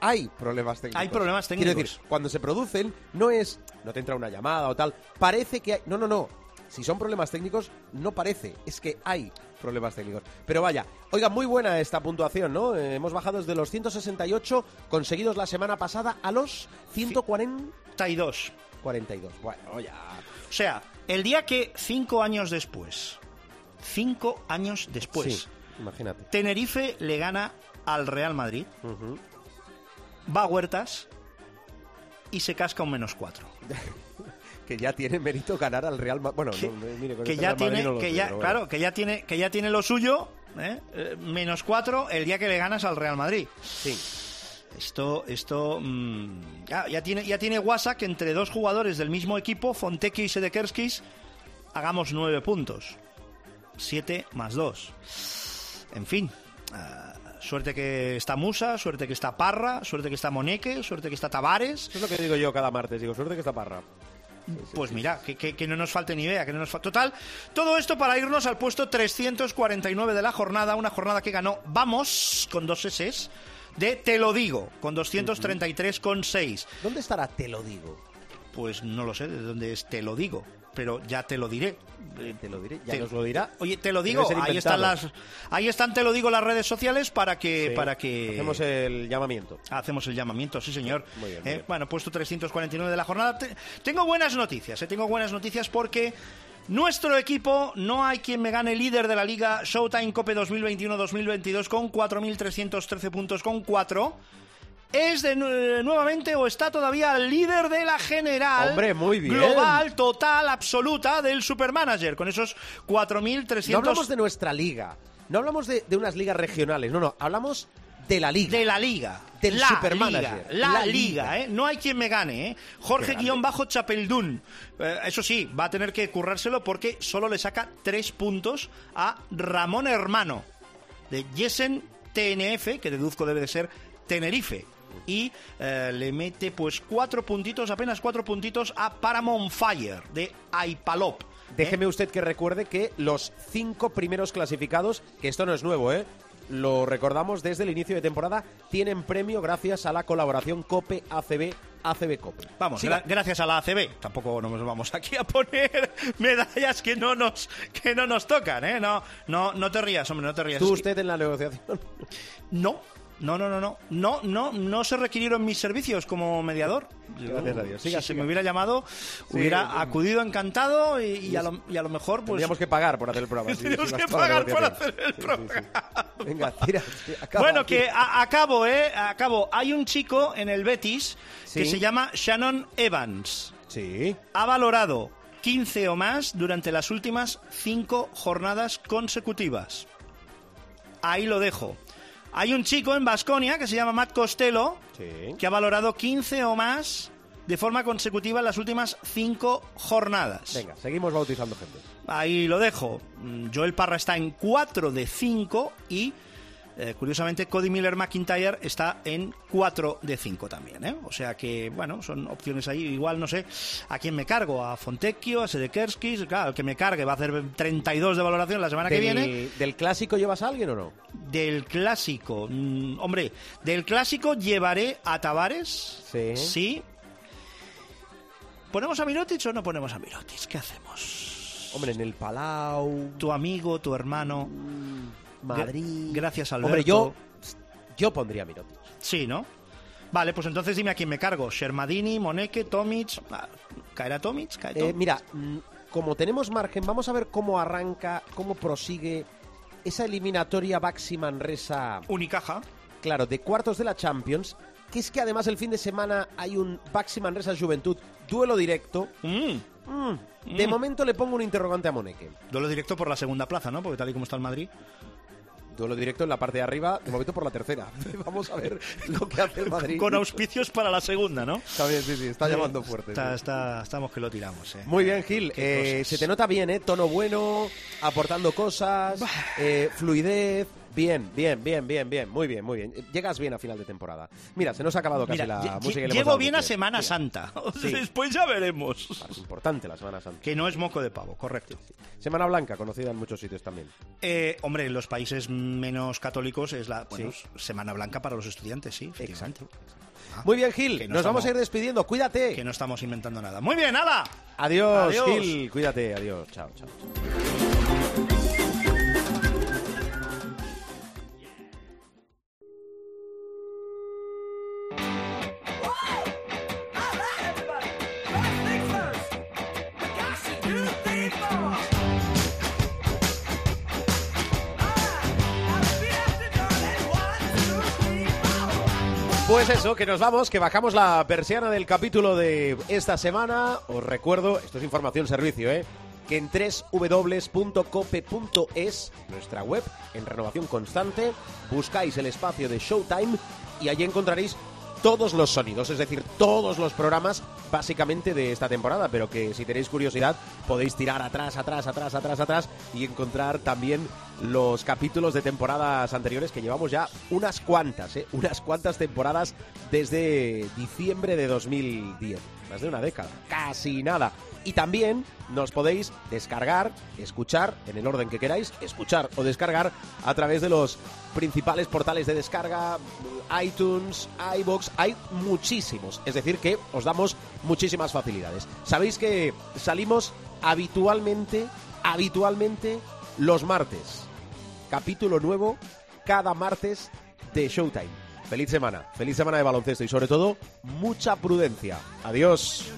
A: hay problemas técnicos.
G: Hay problemas
A: Quiero
G: técnicos.
A: decir, cuando se producen, no es, no te entra una llamada o tal, parece que hay, no, no, no, si son problemas técnicos, no parece, es que hay problemas técnicos. Pero vaya, oiga, muy buena esta puntuación, ¿no? Eh, hemos bajado desde los 168 conseguidos la semana pasada a los 140...
G: 42.
A: 42. Bueno, ya...
G: O sea, el día que cinco años después, cinco años después,
A: Sí, imagínate.
G: Tenerife le gana al Real Madrid, va a Huertas y se casca un menos cuatro.
A: Que ya tiene mérito ganar al Real Madrid. Bueno,
G: Que,
A: no, mire, con
G: que
A: este
G: ya
A: Real
G: tiene,
A: no
G: que ya,
A: bueno.
G: claro, que ya tiene, que ya tiene lo suyo, ¿eh? Eh, menos cuatro el día que le ganas al Real Madrid.
A: Sí.
G: Esto, esto, mm, ya, ya tiene, ya tiene WhatsApp que entre dos jugadores del mismo equipo, Fontecchio y Sedekerskis, hagamos nueve puntos. Siete más dos. En fin, ah, suerte que está Musa, suerte que está Parra, suerte que está Moneque, suerte que está Tavares.
A: Eso es lo que digo yo cada martes. Digo, suerte que está Parra.
G: Pues mira, que, que- que no nos falte ni idea, que no nos fa- Total, todo esto para irnos al puesto 349 de la jornada, una jornada que ganó Vamos, con dos S, de Te lo digo, con 233,6.
A: ¿Dónde estará? Te lo digo.
G: Pues no lo sé de dónde es Te lo digo, pero ya te lo diré. Eh,
A: Te lo diré. Ya
G: Te-
A: nos lo dirá.
G: Oye, te lo digo, ahí están las, ahí están, te lo digo, las redes sociales para que,
A: Sí.
G: para que
A: Hacemos el llamamiento.
G: Hacemos el llamamiento, sí señor.
A: Muy bien, muy
G: Eh,
A: bien.
G: Bueno, puesto 349 de la jornada. Te- tengo buenas noticias, eh, tengo buenas noticias porque nuestro equipo, no hay quien me gane líder de la liga Showtime Cope 2021-2022 con 4.313 puntos con 4. Es de nu- nuevamente o está todavía líder de la general
A: Hombre, muy bien.
G: global, total, absoluta del Supermanager con esos 4.300
A: No hablamos de nuestra liga. No hablamos de, de unas ligas regionales. No, no. Hablamos de la liga.
G: de la liga.
A: Del
G: la
A: Supermanager.
G: Liga, la,
A: La
G: liga,
A: liga.
G: ¿eh? No hay quien me gane, ¿eh? Jorge guion bajo Chapeldún. Eh, eso sí, va a tener que currárselo porque solo le saca tres puntos a Ramón Hermano de Jessen TNF, que deduzco debe de ser Tenerife. Y eh, le mete pues cuatro puntitos, apenas cuatro puntitos a Paramount Fire de Aipalop.
A: Déjeme usted que recuerde que los cinco primeros clasificados, que esto no es nuevo, ¿eh? Lo recordamos desde el inicio de temporada, tienen premio gracias a la colaboración COPE ACB ACB COPE.
G: Vamos, gra- gracias a la ACB. Tampoco nos vamos aquí a poner medallas que no nos que no nos tocan, ¿eh? No, no, no te rías, hombre, no te rías.
A: ¿Tú
G: que-
A: usted en la negociación?
G: No, no, no, no, no, no, no, no se requirieron mis servicios como mediador. Yo,
A: Gracias a Dios. Siga,
G: si se me hubiera llamado, hubiera acudido encantado y, y a, lo, y a lo mejor, pues.
A: Tendríamos que pagar por hacer el programa. sí, sí,
G: que pagar por hacer el programa.
A: Venga, tira. tira, acaba.
G: Bueno, que a- acabo, ¿eh? Acabo. Hay un chico en el Betis que se llama Shannon Evans.
A: Sí.
G: ha valorado 15 o más durante las últimas 5 jornadas consecutivas. Ahí lo dejo. Hay un chico en Basconia que se llama Matt Costello
A: Sí.
G: que ha valorado 15 o más de forma consecutiva en las últimas 5 jornadas.
A: Venga, seguimos bautizando gente.
G: Ahí lo dejo. Mm, Joel Parra está en 4 de 5 y eh, curiosamente Cody Miller McIntyre está en 4 de 5 también. ¿eh? O sea que, bueno, son opciones ahí. Igual no sé a quién me cargo, a Fontecchio, a Sedekerskis. Claro, el que me cargue va a hacer 32 de valoración la semana que viene.
A: ¿Del clásico llevas a alguien o no?
G: Del clásico, mm, hombre, del clásico llevaré a Tavares.
A: Sí.
G: Sí. ¿Ponemos a Mirotic o no ponemos a Mirotic? ¿Qué hacemos?
A: Hombre, en el Palau,
G: tu amigo, tu hermano.
A: Madrid.
G: Gra- gracias, Alberto.
A: Hombre, yo, yo pondría a Mirotic.
G: Sí, ¿no? Vale, pues entonces dime a quién me cargo. Shermadini, Moneke, Tomic. Ah, ¿Caerá Tomic? ¿Cae
A: Eh, mira, mm, como tenemos margen, vamos a ver cómo arranca, cómo prosigue esa eliminatoria Baxi Manresa,
G: Unicaja.
A: claro, de cuartos de la Champions, que es que además el fin de semana hay un Baxi Manresa Juventud duelo directo.
G: Mm.
A: Mm, De momento le pongo un interrogante a Moneke.
G: Duelo directo por la segunda plaza, ¿no? Porque tal y como está el Madrid.
A: Duelo directo en la parte de arriba, de momento por la tercera. Vamos a ver lo que hace el Madrid.
G: Con auspicios para la segunda, ¿no?
A: Está bien, sí, sí, está llamando fuerte.
G: Está,
A: sí.
G: está- estamos que lo tiramos, ¿eh?
A: Muy bien, Gil. Eh, se te nota bien, ¿eh? Tono bueno, aportando cosas, eh, fluidez. Bien, bien, bien, bien, bien, muy bien, muy bien. Llegas bien a final de temporada. Mira, se nos ha acabado casi
G: Mira,
A: la
G: lle-
A: música. y le hemos
G: llego
A: dado
G: bien a. Semana
A: Mira,
G: Santa.
A: Sí.
G: Después ya veremos.
A: Es importante la Semana Santa.
G: Que no es moco de pavo, correcto.
A: Semana Blanca, conocida en muchos sitios también.
G: Eh, hombre, en los países menos católicos es la bueno, Semana Blanca para los estudiantes, sí. efectivamente. Ah,
A: Muy bien, Gil.
G: que no
A: Nos vamos a ir
G: estamos-
A: despidiendo. Cuídate.
G: Que no estamos inventando nada. Muy bien.
A: Adiós,
G: Adiós.
A: Gil. Cuídate. Adiós. Chao, chao. Pues eso, que nos vamos, que bajamos la persiana del capítulo de esta semana. Os recuerdo, esto es información servicio, ¿eh? Que en www.cope.es, nuestra web, en renovación constante, buscáis el espacio de Showtime y allí encontraréis todos los sonidos, es decir, todos los programas básicamente de esta temporada, pero que si tenéis curiosidad podéis tirar atrás, atrás, atrás, atrás, atrás y encontrar también los capítulos de temporadas anteriores que llevamos ya unas cuantas, ¿eh? unas cuantas temporadas desde diciembre de 2010, más de una década, casi nada. Y también nos podéis descargar, escuchar, en el orden que queráis, escuchar o descargar a través de los principales portales de descarga, iTunes, iBox, hay muchísimos. Es decir, que os damos muchísimas facilidades. Sabéis que salimos habitualmente, habitualmente los martes. Capítulo nuevo cada martes de Showtime. Feliz semana, feliz semana de baloncesto y sobre todo mucha prudencia. Adiós.